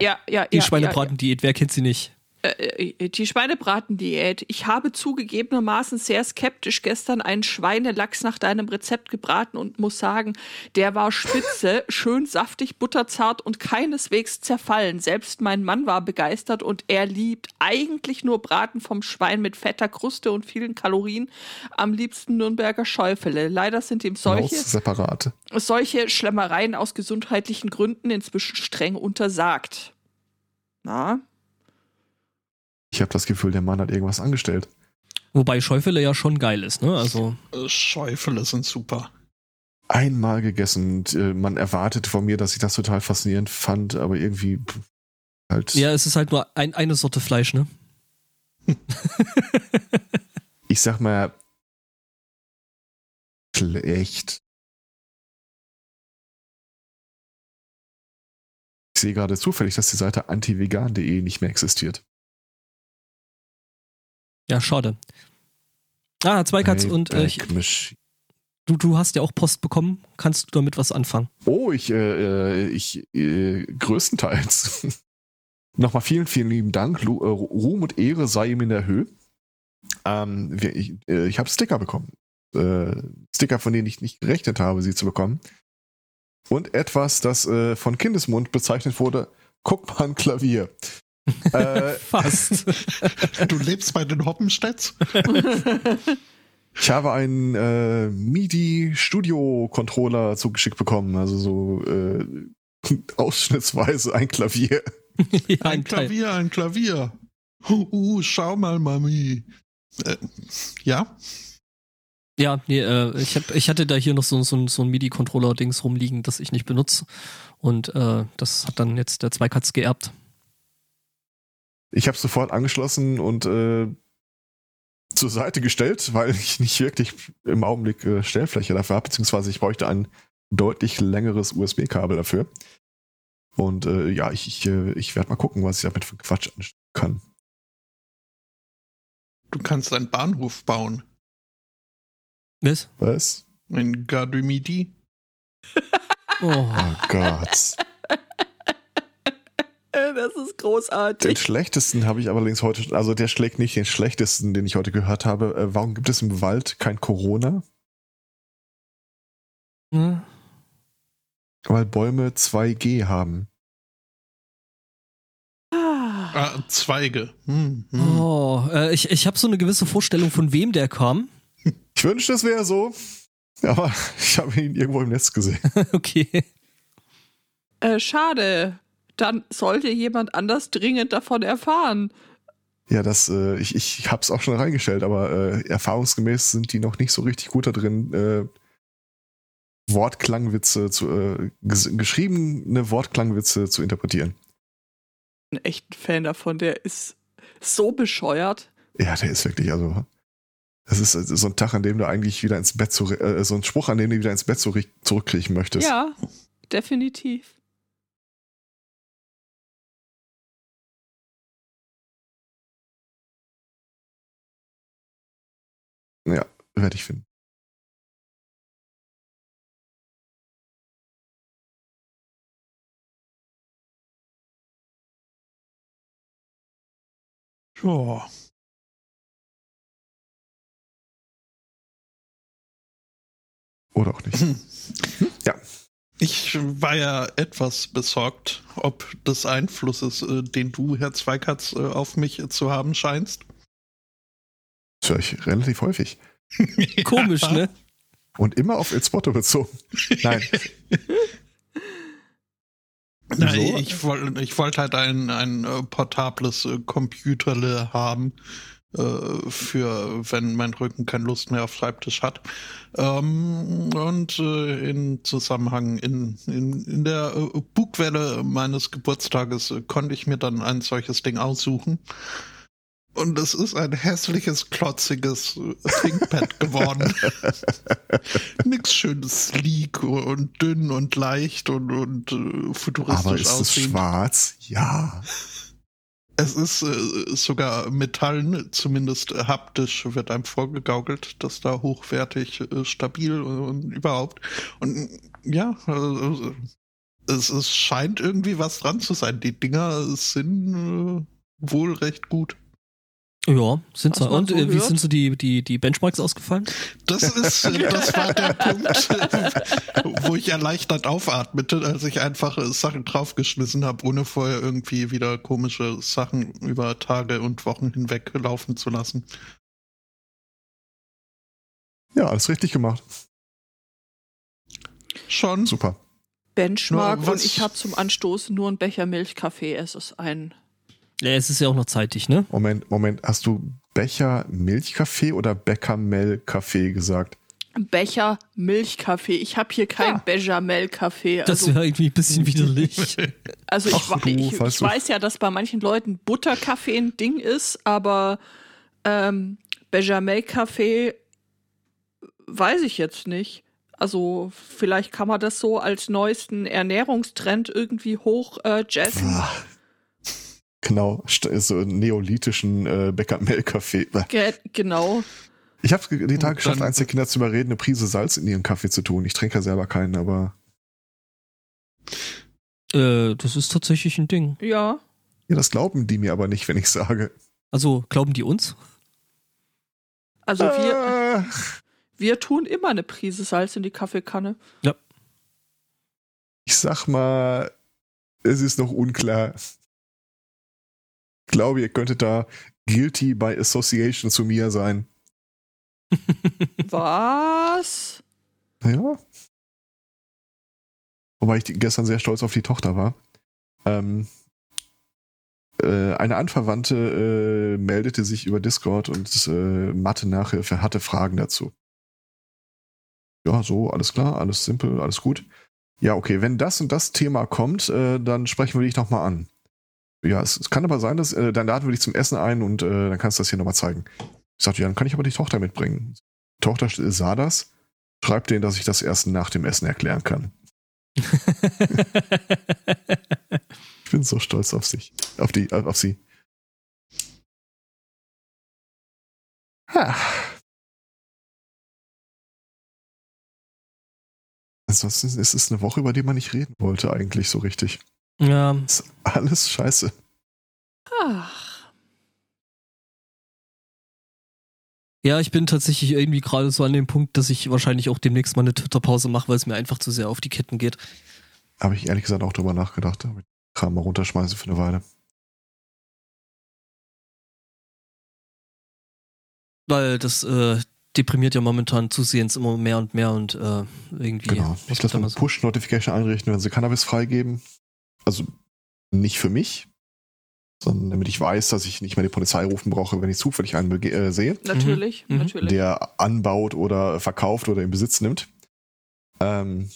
ja. Die ja, Schweinebraten-Diät, wer kennt sie nicht? Äh, äh, die Schweinebratendiät. Ich habe zugegebenermaßen sehr skeptisch gestern einen Schweinelachs nach deinem Rezept gebraten und muss sagen, der war spitze, schön saftig, butterzart und keineswegs zerfallen. Selbst mein Mann war begeistert und er liebt eigentlich nur Braten vom Schwein mit fetter Kruste und vielen Kalorien. Am liebsten Nürnberger Schäufele. Leider sind ihm solche separat. solche Schlemmereien aus gesundheitlichen Gründen inzwischen streng untersagt. Na? Ich habe das Gefühl, der Mann hat irgendwas angestellt. Wobei Schäufele ja schon geil ist, ne? Also, Äh, Schäufele sind super. Einmal gegessen und äh, man erwartete von mir, dass ich das total faszinierend fand, aber irgendwie pff, halt. ja, es ist halt nur ein, eine Sorte Fleisch, ne? Ich sag mal. Schlecht. Ich sehe gerade zufällig, dass die Seite antivegan.de nicht mehr existiert. Ja, schade. Ah, Zweikatz und äh, ich, du, du hast ja auch Post bekommen. Kannst du damit was anfangen? Oh, ich, äh, äh, ich, äh, größtenteils. Nochmal vielen, vielen lieben Dank. Lu- äh, Ruhm und Ehre sei ihm in der Höhe. Ähm, ich äh, ich habe Sticker bekommen. Sticker, von denen ich nicht gerechnet habe, sie zu bekommen. Und etwas, das von Kindesmund bezeichnet wurde. Guck mal ein Klavier. Äh, Fast. Du lebst bei den Hoppenstedts? ich habe einen äh, MIDI-Studio-Controller zugeschickt bekommen. Also so äh, ausschnittsweise ein Klavier. ja, Ein. Klavier, ein Klavier. Uh, schau mal, Mami. Äh, ja? Ja, nee, äh, ich, hab, ich hatte da hier noch so, so, so ein MIDI-Controller-Dings rumliegen, das ich nicht benutze. Und äh, das hat dann jetzt der Zweikatz geerbt. Ich habe sofort angeschlossen und äh, zur Seite gestellt, weil ich nicht wirklich im Augenblick äh, Stellfläche dafür habe, beziehungsweise ich bräuchte ein deutlich längeres USB-Kabel dafür. Und äh, ja, ich, ich, äh, ich werde mal gucken, was ich damit für Quatsch anstellen kann. Du kannst einen Bahnhof bauen. Was? Was? Ein Gare du Midi. Oh. Oh Gott. Das ist Den großartig. schlechtesten habe ich allerdings heute, also der schlägt nicht den schlechtesten, den ich heute gehört habe. Äh, warum gibt es im Wald kein Corona? Hm? Weil Bäume 2G haben. Ah, Ah, Zweige. Hm, hm. Oh, äh, ich, ich habe so eine gewisse Vorstellung, von wem der kam. Ich wünschte, es wäre so, aber ich habe ihn irgendwo im Netz gesehen. okay. äh, schade. Dann sollte jemand anders dringend davon erfahren. Ja, das, äh, ich, ich hab's auch schon reingestellt, aber äh, erfahrungsgemäß sind die noch nicht so richtig gut da drin, äh, Wortklangwitze zu, äh, ges geschriebene Wortklangwitze zu interpretieren. Ein echter Fan davon, der ist so bescheuert. Ja, der ist wirklich, also, das ist äh, so ein Tag, an dem du eigentlich wieder ins Bett, zu, äh, so ein Spruch, an dem du wieder ins Bett zurück, zurückkriechen möchtest. Ja, definitiv. Ja, werde ich finden. Ja. Oder auch nicht. Ja. Ich war ja etwas besorgt, ob des Einflusses, äh, den du, Herr Zweikatz, äh, auf mich zu haben scheinst. Das höre ich relativ häufig. Komisch, Ja. ne? Und immer auf El Spotto bezogen. Nein. Nein, Wieso? ich wollte ich wollt halt ein, ein äh, portables äh, Computerle haben, äh, für wenn mein Rücken keine Lust mehr auf Schreibtisch hat. Ähm, und äh, in Zusammenhang in, in, in der äh, Bugwelle meines Geburtstages äh, konnte ich mir dann ein solches Ding aussuchen. Und es ist ein hässliches, klotziges ThinkPad geworden. Nix schönes, sleek und dünn und leicht und, und äh, futuristisch Aber ist es aussehend. schwarz? Ja. Es ist äh, sogar Metall, zumindest haptisch wird einem vorgegaukelt, dass da hochwertig, äh, stabil und, und überhaupt. Und ja, äh, es, es scheint irgendwie was dran zu sein. Die Dinger sind äh, wohl recht gut. Ja, sind man Und so äh, wie hört. sind so die, die, die Benchmarks ausgefallen? Das ist, äh, das war der Punkt, wo ich erleichtert aufatmete, als ich einfach äh, Sachen draufgeschmissen habe, ohne vorher irgendwie wieder komische Sachen über Tage und Wochen hinweg laufen zu lassen. Ja, alles richtig gemacht. Schon. Super. Benchmark und ich habe zum Anstoß nur einen Becher Milchkaffee. Es ist ein Ja, es ist ja auch noch zeitig, ne? Moment, Moment. Hast du Becher Milchkaffee oder Bechamel-Kaffee gesagt? Becher Milchkaffee. Ich habe hier kein Ja. Bechamel-Kaffee. Das Also, wäre irgendwie ein bisschen widerlich. also ich, Ach, ich, ich du. weiß ja, dass bei manchen Leuten Butterkaffee ein Ding ist, aber ähm, Bechamel-Kaffee weiß ich jetzt nicht. Also vielleicht kann man das so als neuesten Ernährungstrend irgendwie hoch äh, jazzen. Genau, so einen neolithischen äh, Bechamel-Kaffee. Ge genau. Ich habe die Tage Und geschafft, eins der Kinder zu überreden, eine Prise Salz in ihren Kaffee zu tun. Ich trinke ja selber keinen, aber äh, das ist tatsächlich ein Ding. Ja. Ja, das glauben die mir aber nicht, wenn ich sage. Also glauben die uns? Also wir, Äh, wir tun immer eine Prise Salz in die Kaffeekanne. ich sag mal, es ist noch unklar. Ich glaube, ihr könntet da guilty by association zu mir sein. Was? Ja. Wobei ich gestern sehr stolz auf die Tochter war. Ähm, äh, eine Anverwandte äh, meldete sich über Discord und äh, Mathe-Nachhilfe hatte Fragen dazu. Ja, so, alles klar, alles simpel, alles gut. Ja, okay, wenn das und das Thema kommt, äh, dann sprechen wir dich nochmal an. Ja, es, es kann aber sein, dass äh, dann laden wir dich zum Essen ein und äh, dann kannst du das hier nochmal zeigen. Ich sagte, ja, dann kann ich aber die Tochter mitbringen. Die Tochter sah das, schreibt denen, dass ich das erst nach dem Essen erklären kann. Ich bin so stolz auf sich. Auf die, auf sie. Ha. Ansonsten ist es eine Woche, über die man nicht reden wollte, eigentlich so richtig. Ja, Ist alles scheiße. Ach. ja, ich bin tatsächlich irgendwie gerade so an dem Punkt, dass ich wahrscheinlich auch demnächst mal eine Twitter-Pause mache, weil es mir einfach zu sehr auf die Ketten geht. Habe ich ehrlich gesagt auch drüber nachgedacht. Aber ich Kram mal runterschmeißen für eine Weile. Weil das äh, deprimiert ja momentan zusehends immer mehr und mehr und äh, irgendwie. Genau. muss Ich lasse mal eine Push-Notification einrichten, wenn sie Cannabis freigeben. Also nicht für mich, sondern damit ich weiß, dass ich nicht mehr die Polizei rufen brauche, wenn ich zufällig einen äh, sehe, Natürlich, Mhm. natürlich. der anbaut oder verkauft oder in Besitz nimmt. Ähm,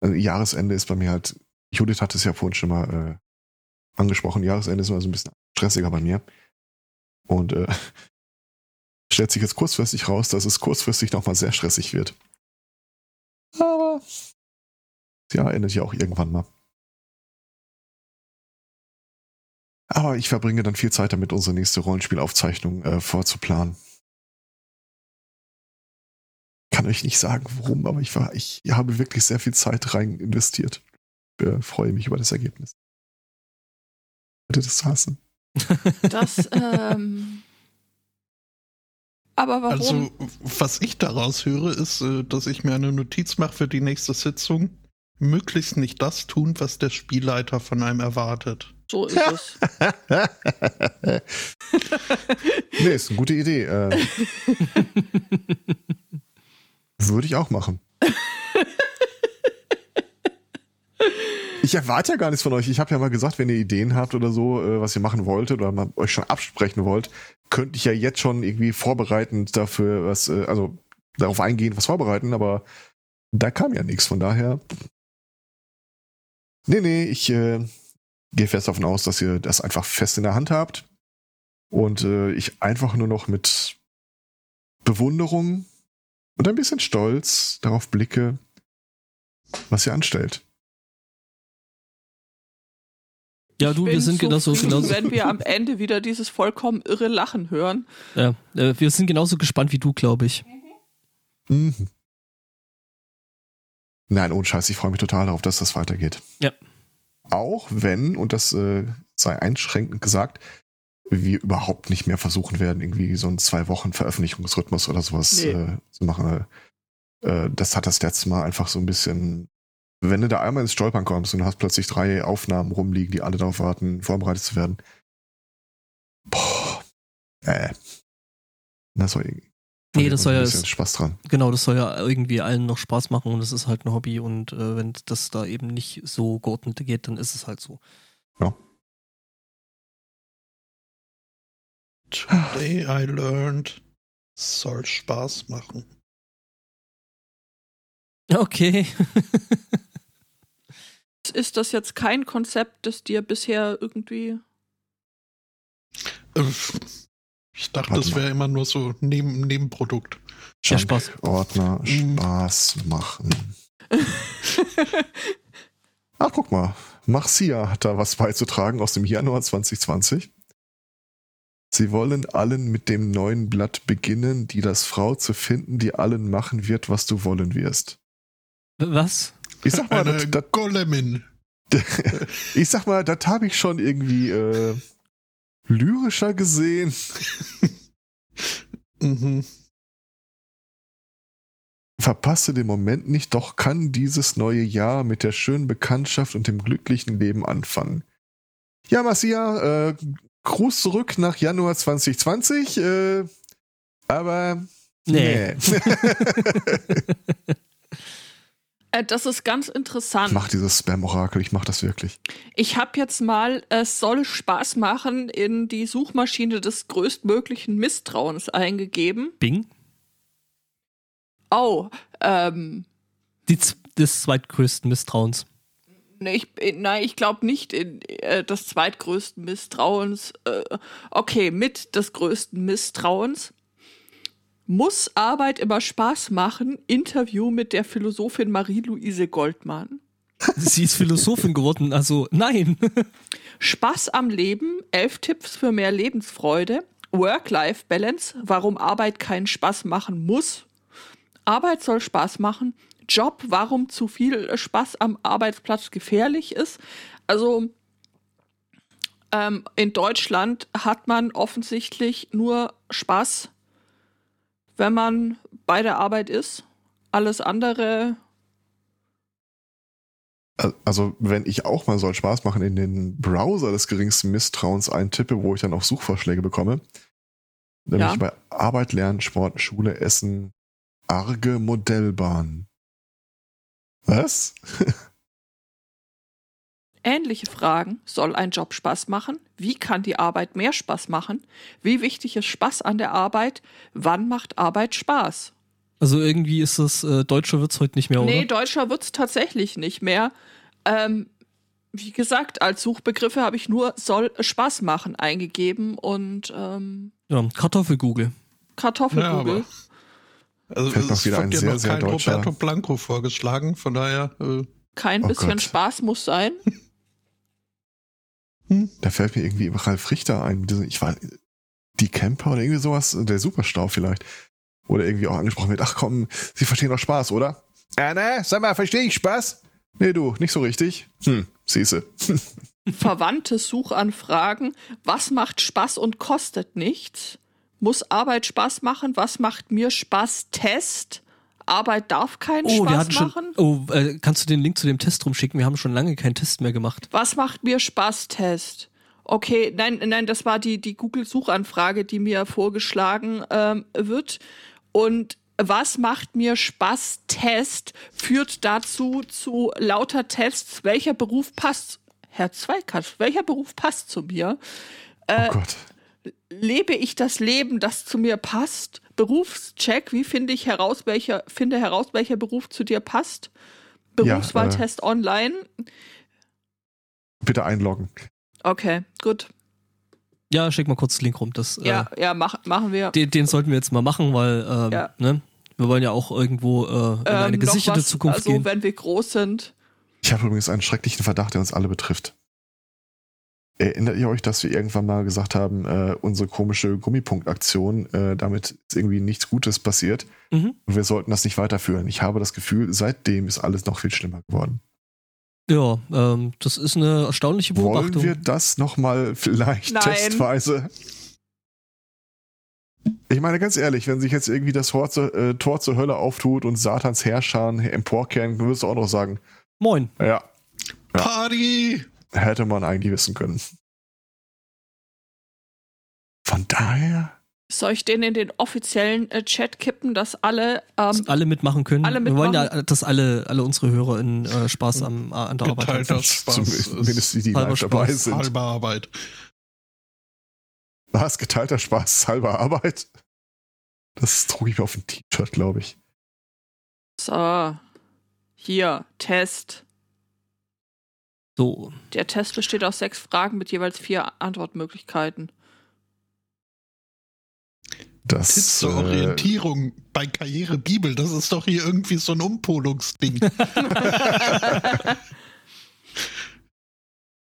also Jahresende ist bei mir halt, Judith hat es ja vorhin schon mal äh, angesprochen, Jahresende ist immer so ein bisschen stressiger bei mir. Und äh, stellt sich jetzt kurzfristig raus, dass es kurzfristig nochmal sehr stressig wird. Aber ja, endet ja auch irgendwann mal. Aber ich verbringe dann viel Zeit damit, unsere nächste Rollenspielaufzeichnung äh, vorzuplanen. Kann euch nicht sagen, warum, aber ich, war, ich habe wirklich sehr viel Zeit rein investiert. Ich freue mich über das Ergebnis. Ich würde das hassen. Das, ähm. Aber warum? Also, was ich daraus höre, ist, äh, dass ich mir eine Notiz mache für die nächste Sitzung. Möglichst nicht das tun, was der Spielleiter von einem erwartet. so ist es. nee, ist eine gute Idee. Äh, würde ich auch machen. Ich erwarte ja gar nichts von euch. Ich habe ja mal gesagt, wenn ihr Ideen habt oder so, äh, was ihr machen wolltet oder mal euch schon absprechen wollt, könnte ich ja jetzt schon irgendwie vorbereitend dafür was, äh, also darauf eingehen, was vorbereiten, aber da kam ja nichts. Von daher. Nee, nee, ich äh, gehe fest davon aus, dass ihr das einfach fest in der Hand habt und äh, ich einfach nur noch mit Bewunderung und ein bisschen Stolz darauf blicke, was ihr anstellt. Ja, du, Ich wir sind genauso, zufrieden, genauso, Wenn wir am Ende wieder dieses vollkommen irre Lachen hören. ja, äh, wir sind genauso gespannt wie du, glaube ich. Mhm. Nein, ohne Scheiß, ich freue mich total darauf, dass das weitergeht. Ja. Auch wenn, und das äh, sei einschränkend gesagt, wir überhaupt nicht mehr versuchen werden, irgendwie so einen zwei Wochen Veröffentlichungsrhythmus oder sowas Nee. äh, zu machen. Äh, das hat das letzte Mal einfach so ein bisschen, wenn du da einmal ins Stolpern kommst und hast plötzlich drei Aufnahmen rumliegen, die alle darauf warten, vorbereitet zu werden. Boah. Äh. Das soll irgendwie. Nee, das soll ja Spaß dran. Genau, das soll ja irgendwie allen noch Spaß machen und das ist halt ein Hobby und äh, wenn das da eben nicht so geordnet geht, dann ist es halt so. Today I learned, es soll Spaß machen. Okay. Ist das jetzt kein Konzept, das dir bisher irgendwie. Ich dachte, Warte das wäre immer nur so neben, Nebenprodukt. Ja, Spaß. Ordner, Mhm. Spaß machen. Ach, guck mal. Marcia hat da was beizutragen aus dem Januar 2020. Sie wollen allen mit dem neuen Blatt beginnen, die das Frau zu finden, die allen machen wird, was du wollen wirst. Was? Ich sag mal, Eine das, das, Golemin. ich sag mal, das habe ich schon irgendwie äh, lyrischer gesehen. Mhm. Verpasse den Moment nicht, doch kann dieses neue Jahr mit der schönen Bekanntschaft und dem glücklichen Leben anfangen. Ja, Marcia, äh, Gruß zurück nach Januar 2020, äh, aber Nee. Äh, das ist ganz interessant. Ich mach dieses Spam-Orakel, ich mach das wirklich. Ich habe jetzt mal, es soll Spaß machen, in die Suchmaschine des größtmöglichen Misstrauens eingegeben. Bing? Oh, ähm, Die, des zweitgrößten Misstrauens. nee, ich, äh, nein, ich glaube nicht in äh, des zweitgrößten Misstrauens. Äh, okay, mit des größten Misstrauens. Muss Arbeit immer Spaß machen? Interview mit der Philosophin Marie-Louise Goldmann. Sie ist Philosophin geworden, also nein. Spaß am Leben, elf Tipps für mehr Lebensfreude, Work-Life-Balance, warum Arbeit keinen Spaß machen muss, Arbeit soll Spaß machen, Job, warum zu viel Spaß am Arbeitsplatz gefährlich ist. Also ähm, in Deutschland hat man offensichtlich nur Spaß, wenn man bei der Arbeit ist. Alles andere, Al- Also, wenn ich auch mal soll Spaß machen, in den Browser des geringsten Misstrauens eintippe, wo ich dann auch Suchvorschläge bekomme, nämlich Ja. bei Arbeit, Lernen, Sport, Schule, Essen, arge Modellbahn. Was? Ähnliche Fragen. Soll ein Job Spaß machen? Wie kann die Arbeit mehr Spaß machen? Wie wichtig ist Spaß an der Arbeit? Wann macht Arbeit Spaß? Also irgendwie ist das, äh, deutscher wird's heute nicht mehr, Nee, oder? deutscher wird's tatsächlich nicht mehr. Ähm, wie gesagt, als Suchbegriffe habe ich nur soll Spaß machen eingegeben und ähm, Ja, Kartoffelgoogle. Ja, Kartoffelgoogle. aber. Also Fällt noch es wieder wird ein dir sehr, noch sehr kein deutscher- Roberto Blanco vorgeschlagen, von daher. Äh, Kein Oh bisschen Gott. Spaß muss sein. Da fällt mir irgendwie Ralf Richter ein. Ich war die Camper oder irgendwie sowas, der Superstau vielleicht. Oder irgendwie auch angesprochen wird, ach komm, Sie verstehen doch Spaß, oder? Ja, ne? Sag mal, verstehe ich Spaß? Nee, du, nicht so richtig. Hm, siehste. Verwandte Suchanfragen. Was macht Spaß und kostet nichts? Muss Arbeit Spaß machen? Was macht mir Spaß? Test. Arbeit darf keinen Oh, wir Spaß hatten schon. machen. Oh, äh, kannst du den Link zu dem Test rumschicken? Wir haben schon lange keinen Test mehr gemacht. Was macht mir Spaß? Test. Okay, nein, nein, das war die, die Google-Suchanfrage, die mir vorgeschlagen ähm, wird. Und was macht mir Spaß? Test führt dazu zu lauter Tests. Welcher Beruf passt? Herr Zweikatsch, welcher Beruf passt zu mir? Äh, oh Gott. Lebe ich das Leben, das zu mir passt? Berufscheck, wie finde ich heraus, welcher, finde heraus, welcher Beruf zu dir passt? Ja, Berufswahltest online. Bitte einloggen. Okay, gut. Ja, schick mal kurz den Link rum. Das, Ja, ja, mach, machen wir. äh, den, den sollten wir jetzt mal machen, weil ähm, Ja. ne? wir wollen ja auch irgendwo äh, in eine Ähm, noch gesicherte was, Zukunft also, gehen. wenn wir groß sind. Ich habe übrigens einen schrecklichen Verdacht, der uns alle betrifft. Erinnert ihr euch, dass wir irgendwann mal gesagt haben, äh, unsere komische Gummipunktaktion, äh, damit ist irgendwie nichts Gutes passiert Mhm. und wir sollten das nicht weiterführen. Ich habe das Gefühl, seitdem ist alles noch viel schlimmer geworden. Ja, ähm, das ist eine erstaunliche Beobachtung. Wollen wir das nochmal vielleicht Nein. testweise? Ich meine, ganz ehrlich, wenn sich jetzt irgendwie das Tor zur, äh, Tor zur Hölle auftut und Satans Herrscher emporkehren, dann würdest du auch noch sagen, Moin. ja, Ja. Party! Hätte man eigentlich wissen können. Von daher, Soll ich den in den offiziellen äh, Chat kippen, dass alle Dass ähm, alle mitmachen können. alle wir wollen ja, mitmachen. dass alle, alle unsere Hörer in äh, Spaß am, an der Arbeit haben. Geteilter Spaß. zumindest die, die halber live dabei Spaß, sind. Halbe Arbeit. Was? Geteilter Spaß, halber Arbeit? Das trug ich mir auf ein T-Shirt, glaube ich. so, hier, Test. So. Der Test besteht aus sechs Fragen mit jeweils vier Antwortmöglichkeiten. Das, Tipps zur äh, Orientierung bei Karriere Bibel, das ist doch hier irgendwie so ein Umpolungsding.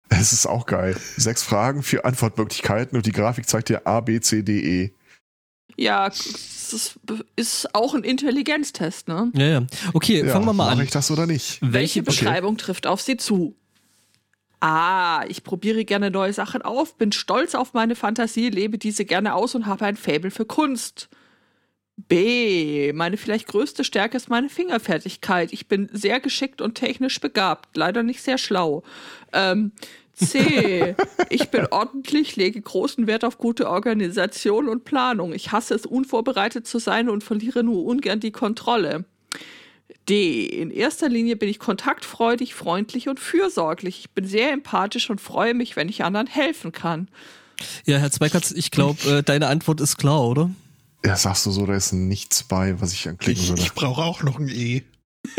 Es ist auch geil. Sechs Fragen, vier Antwortmöglichkeiten und die Grafik zeigt dir A, B, C, D, E. Ja, das ist, ist auch ein Intelligenztest, ne? Ja, ja. Okay, Ja, fangen wir mal Mache an. ich das oder nicht? Welche Welche, Beschreibung trifft auf sie zu? A. Ich probiere gerne neue Sachen auf, bin stolz auf meine Fantasie, lebe diese gerne aus und habe ein Faible für Kunst. B. Meine vielleicht größte Stärke ist meine Fingerfertigkeit. Ich bin sehr geschickt und technisch begabt, leider nicht sehr schlau. Ähm, C. Ich bin ordentlich, lege großen Wert auf gute Organisation und Planung. Ich hasse es, unvorbereitet zu sein und verliere nur ungern die Kontrolle. D. In erster Linie bin ich kontaktfreudig, freundlich und fürsorglich. Ich bin sehr empathisch und freue mich, wenn ich anderen helfen kann. Ja, Herr Zweikatz, ich glaube, äh, deine Antwort ist klar, oder? Ja, sagst du so, da ist nichts bei, was ich anklicken würde. ich brauche auch noch ein E.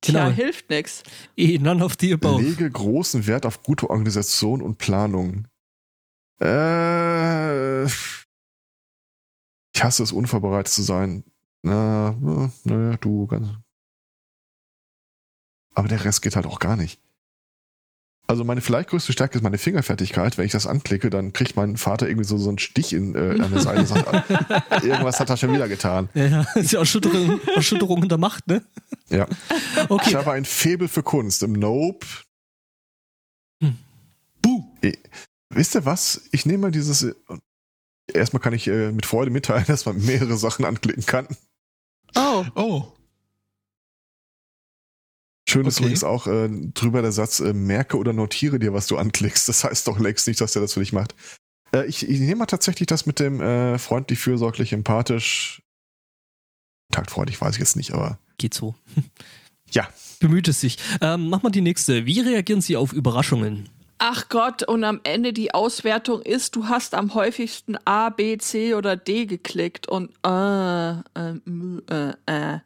Tja, Genau. hilft nix. Eh, none of the above. Lege großen Wert auf gute Organisation und Planung. Äh, ich hasse es, unvorbereitet zu sein. Na, naja, du ganz. Aber der Rest geht halt auch gar nicht. Also meine vielleicht größte Stärke ist meine Fingerfertigkeit. Wenn ich das anklicke, dann kriegt mein Vater irgendwie so, so einen Stich in, äh, an der Seite. sagt, ah, irgendwas hat er schon wieder getan. Ja, ja, ist ja Erschütterung, Erschütterung in der Macht, ne? Ja. Ich Okay. habe ein Faible für Kunst. Im Nope. Hm. Buh. Eh, Wisst ihr was? Ich nehme mal dieses. äh, Erstmal kann ich äh, mit Freude mitteilen, dass man mehrere Sachen anklicken kann. Oh, Oh, Schön ist Okay. übrigens auch äh, drüber der Satz, äh, merke oder notiere dir, was du anklickst. Das heißt doch längst nicht, dass er das für dich macht. Äh, ich, ich nehme mal tatsächlich das mit dem äh, freundlich, fürsorglich, empathisch. Taktfreudig weiß ich jetzt nicht, aber Geht so. Ja. Bemüht es sich. Ähm, mach mal die nächste. Wie reagieren Sie auf Überraschungen? Ach Gott, und am Ende die Auswertung ist, du hast am häufigsten A, B, C oder D geklickt und äh, äh, äh, äh.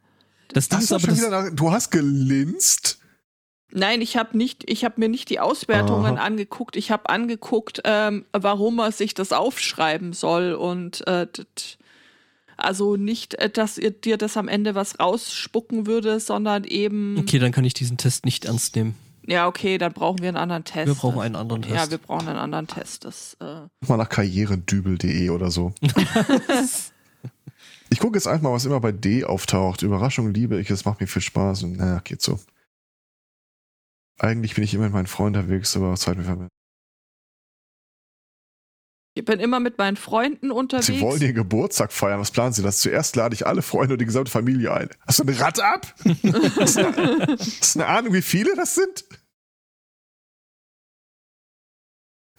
Das Ding hast ist du, aber schon das, wieder nach, du hast gelinst. Nein, ich habe nicht, ich habe mir nicht die Auswertungen Aha. angeguckt. Ich habe angeguckt, ähm, warum er sich das aufschreiben soll und äh, das- also nicht, äh, dass ihr dir das am Ende was rausspucken würde, sondern eben. Okay, dann kann ich diesen Test nicht ernst nehmen. Ja, okay, dann brauchen wir einen anderen Test. Wir brauchen einen anderen Test. Ja, wir brauchen einen anderen Test. Das, äh, Mach mal nach karrieredübel.de oder so. ich gucke jetzt einfach mal, was immer bei D auftaucht. Überraschung liebe ich, es macht mir viel Spaß und naja, geht so. Eigentlich bin ich immer mit meinen Freunden unterwegs, aber Zeit mir ich bin immer mit meinen Freunden unterwegs. Sie wollen ihren Geburtstag feiern. Was planen Sie das? Zuerst lade ich alle Freunde und die gesamte Familie ein. Hast du ein Rad ab? Hast du eine, hast du eine Ahnung, wie viele das sind?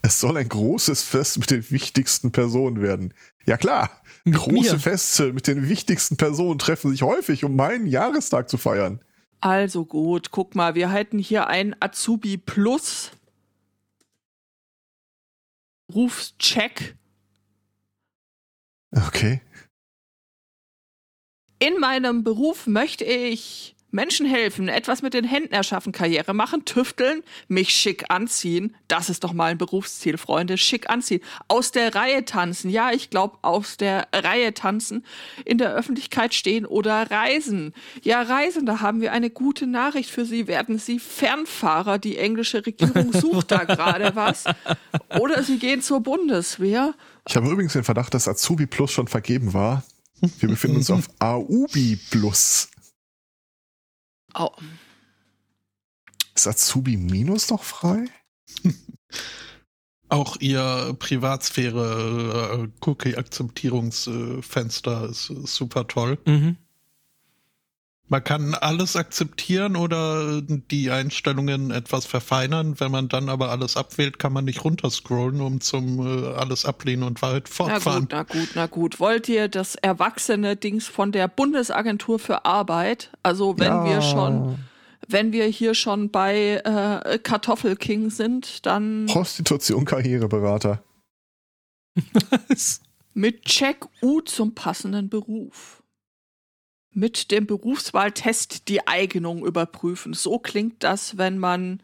Es soll ein großes Fest mit den wichtigsten Personen werden. Ja klar, Mit große mir. Feste mit den wichtigsten Personen treffen sich häufig, um meinen Jahrestag zu feiern. Also gut, guck mal, wir halten hier ein Azubi Plus. Rufscheck. Okay. In meinem Beruf möchte ich Menschen helfen, etwas mit den Händen erschaffen, Karriere machen, tüfteln, mich schick anziehen. Das ist doch mal ein Berufsziel, Freunde. Schick anziehen. Aus der Reihe tanzen. Ja, ich glaube, aus der Reihe tanzen. In der Öffentlichkeit stehen oder reisen. Ja, reisen, da haben wir eine gute Nachricht für Sie. Werden Sie Fernfahrer? Die englische Regierung sucht da gerade was. Oder Sie gehen zur Bundeswehr. Ich habe übrigens den Verdacht, dass Azubi Plus schon vergeben war. Wir befinden uns auf Aubi Plus. Au. Ist Azubi Minus noch frei? auch ihr Privatsphäre äh, Cookie-Akzeptierungsfenster ist, ist super toll. Mhm. Man kann alles akzeptieren oder die Einstellungen etwas verfeinern. Wenn man dann aber alles abwählt, kann man nicht runterscrollen, um zum äh, alles ablehnen und weit Na fortfahren. gut, na gut, na gut. Wollt ihr das erwachsene Dings von der Bundesagentur für Arbeit? Also wenn wir schon, wenn wir hier schon bei äh, Kartoffelking sind, dann Prostitution, Karriereberater. mit Check U zum passenden Beruf. Mit dem Berufswahltest die Eignung überprüfen. So klingt das, wenn man,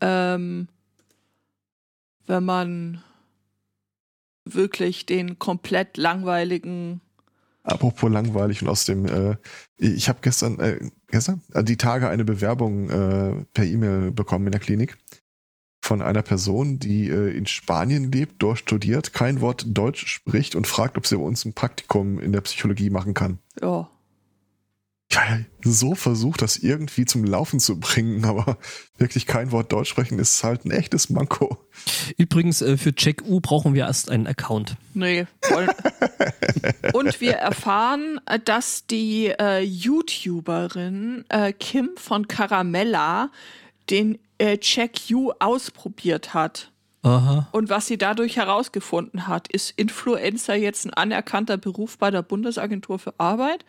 ähm, wenn man wirklich den komplett langweiligen Apropos langweilig und aus dem, äh, ich habe gestern, äh, gestern, äh, die Tage eine Bewerbung äh, per E-Mail bekommen in der Klinik von einer Person, die äh, in Spanien lebt, dort studiert, kein Wort Deutsch spricht und fragt, ob sie bei uns ein Praktikum in der Psychologie machen kann. Ja. Ja, so versucht, das irgendwie zum Laufen zu bringen, aber wirklich kein Wort Deutsch sprechen ist halt ein echtes Manko. Übrigens, äh, für Check U brauchen wir erst einen Account. Nee, wollen. Und wir erfahren, äh, dass die äh, YouTuberin äh, Kim von Caramella den äh, Check U ausprobiert hat. Aha. Und was sie dadurch herausgefunden hat, ist Influencer jetzt ein anerkannter Beruf bei der Bundesagentur für Arbeit?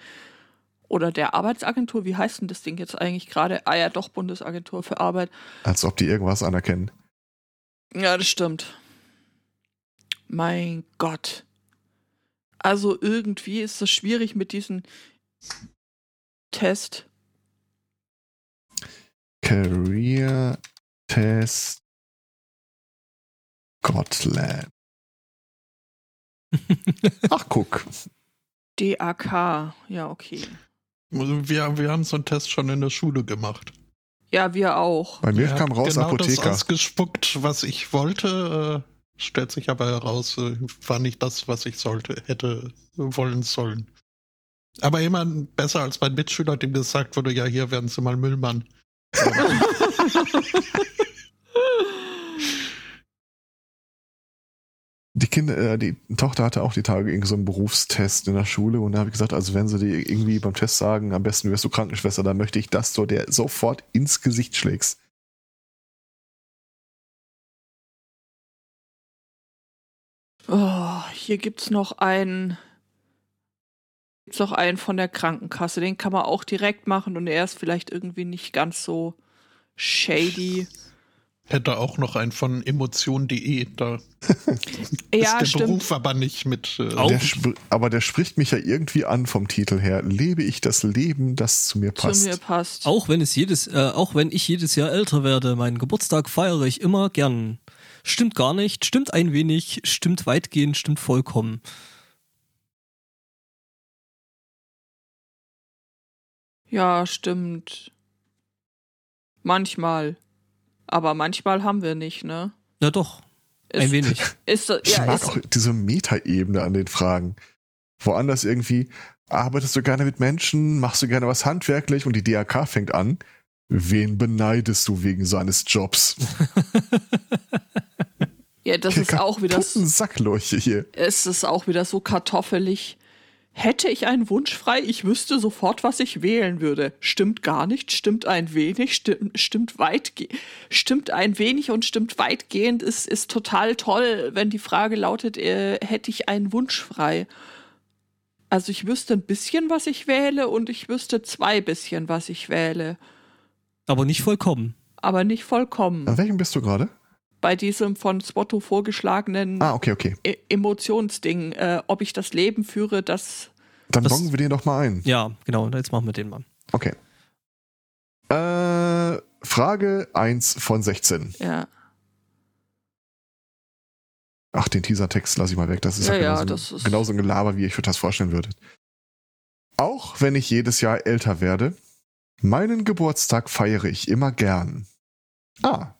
Oder der Arbeitsagentur? Wie heißt denn das Ding jetzt eigentlich gerade? Ah ja, doch, Bundesagentur für Arbeit. Als ob die irgendwas anerkennen. Ja, das stimmt. Mein Gott. Also irgendwie ist es schwierig mit diesem Test. Career Test Scotland. Ach, guck. DAK. Ja, okay. Wir, wir haben so einen Test schon in der Schule gemacht. Ja, wir auch. Bei mir Er kam raus genau Apotheker. das ausgespuckt, was ich wollte. Äh, stellt sich aber heraus, äh, war nicht das, was ich sollte, hätte wollen sollen. Aber immer besser als mein Mitschüler, dem gesagt wurde, ja, hier werden Sie mal Müllmann. Die Kinder, äh, die Tochter hatte auch die Tage irgendwie so einen Berufstest in der Schule und da habe ich gesagt, also wenn sie dir irgendwie beim Test sagen, am besten wirst du Krankenschwester, dann möchte ich, dass du der sofort ins Gesicht schlägst. Oh, hier gibt's noch einen. Gibt's noch einen von der Krankenkasse. Den kann man auch direkt machen und er ist vielleicht irgendwie nicht ganz so shady. Hätte auch noch einen von emotion.de. Da Ja, ist der stimmt. Beruf aber nicht mit. Äh, Der aber der spricht mich ja irgendwie an vom Titel her. Lebe ich das Leben, das zu mir passt. Zu mir passt. Auch wenn es jedes, äh, auch wenn ich jedes Jahr älter werde, meinen Geburtstag feiere ich immer gern. Stimmt gar nicht, stimmt ein wenig, stimmt weitgehend, stimmt vollkommen. Ja, stimmt. Manchmal. Aber manchmal haben wir nicht, ne? Na doch, Ist, ein wenig. Ist, das- Ich ja, mag ist, auch diese Metaebene an den Fragen. Woanders irgendwie, arbeitest du gerne mit Menschen, machst du gerne was handwerklich und die DAK fängt an. Wen beneidest du wegen seines Jobs? ja, das ist auch wieder, Kaputten Sackleuche hier. es ist auch wieder so kartoffelig. Hätte ich einen Wunsch frei, ich wüsste sofort, was ich wählen würde. Stimmt gar nicht, stimmt ein wenig, stimmt, stimmt weitgehend, stimmt ein wenig und stimmt weitgehend ist, ist total toll, wenn die Frage lautet, äh, hätte ich einen Wunsch frei. Also ich wüsste ein bisschen, was ich wähle und ich wüsste zwei bisschen, was ich wähle. Aber nicht vollkommen. Aber nicht vollkommen. An welchem bist du gerade? Bei diesem von Spotto vorgeschlagenen Ah, okay, okay. E- Emotionsding, äh, ob ich das Leben führe, das Dann Das- bongen wir den doch mal ein. Ja, genau, jetzt machen wir den mal. Okay. Äh, Frage 1 von 16. ja, Ach, den Teasertext lasse ich mal weg. Das ist ja, Ja, ja, genauso, das ist- genauso ein Gelaber, wie ich mir das vorstellen würde. Auch wenn ich jedes Jahr älter werde, meinen Geburtstag feiere ich immer gern. A.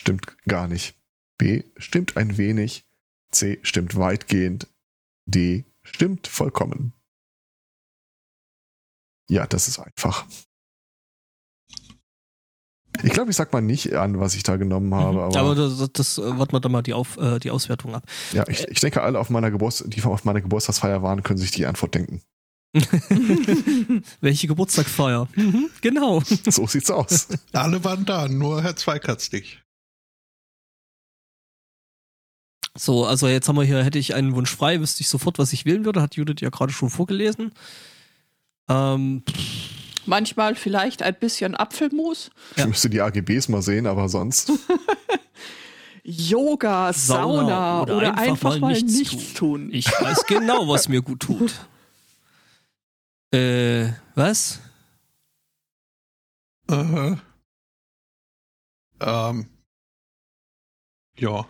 Stimmt gar nicht. B. Stimmt ein wenig. C. Stimmt weitgehend. D. Stimmt vollkommen. Ja, das ist einfach. Ich glaube, ich sag mal nicht an, was ich da genommen habe, Mhm. aber, aber das, das äh, warten wir dann mal die, auf, äh, die Auswertung ab. ja, ich, ich denke, alle auf meiner Geburts die auf meiner Geburtstagsfeier waren, können sich die Antwort denken. Welche Geburtstagsfeier? Mhm, genau. So sieht's aus. alle waren da, nur Herr Zweikatz nicht. So, also jetzt haben wir hier, hätte ich einen Wunsch frei, wüsste ich sofort, was ich wählen würde, hat Judith ja gerade schon vorgelesen. Ähm, manchmal vielleicht ein bisschen Apfelmus, Ich müsste die AGBs mal sehen, aber sonst. Yoga, Sauna, oder, einfach, mal, nichts, tun. Ich weiß genau, was mir gut tut. Äh, was? Äh, ähm, ja.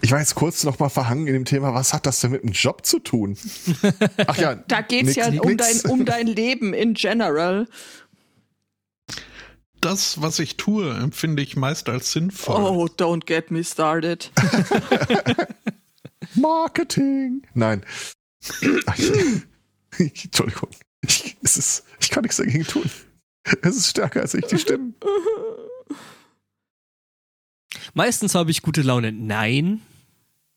Ich war jetzt kurz noch mal verhangen in dem Thema, was hat das denn mit dem Job zu tun? Ach ja, Da geht's nix, ja um nix. dein, um dein Leben in general. Das, was ich tue, empfinde ich meist als sinnvoll. Oh, don't get me started. Marketing. Nein. Entschuldigung. Ich, es ist, ich kann nichts dagegen tun. Es ist stärker als ich, die Stimmen. Meistens habe ich gute Laune. Nein.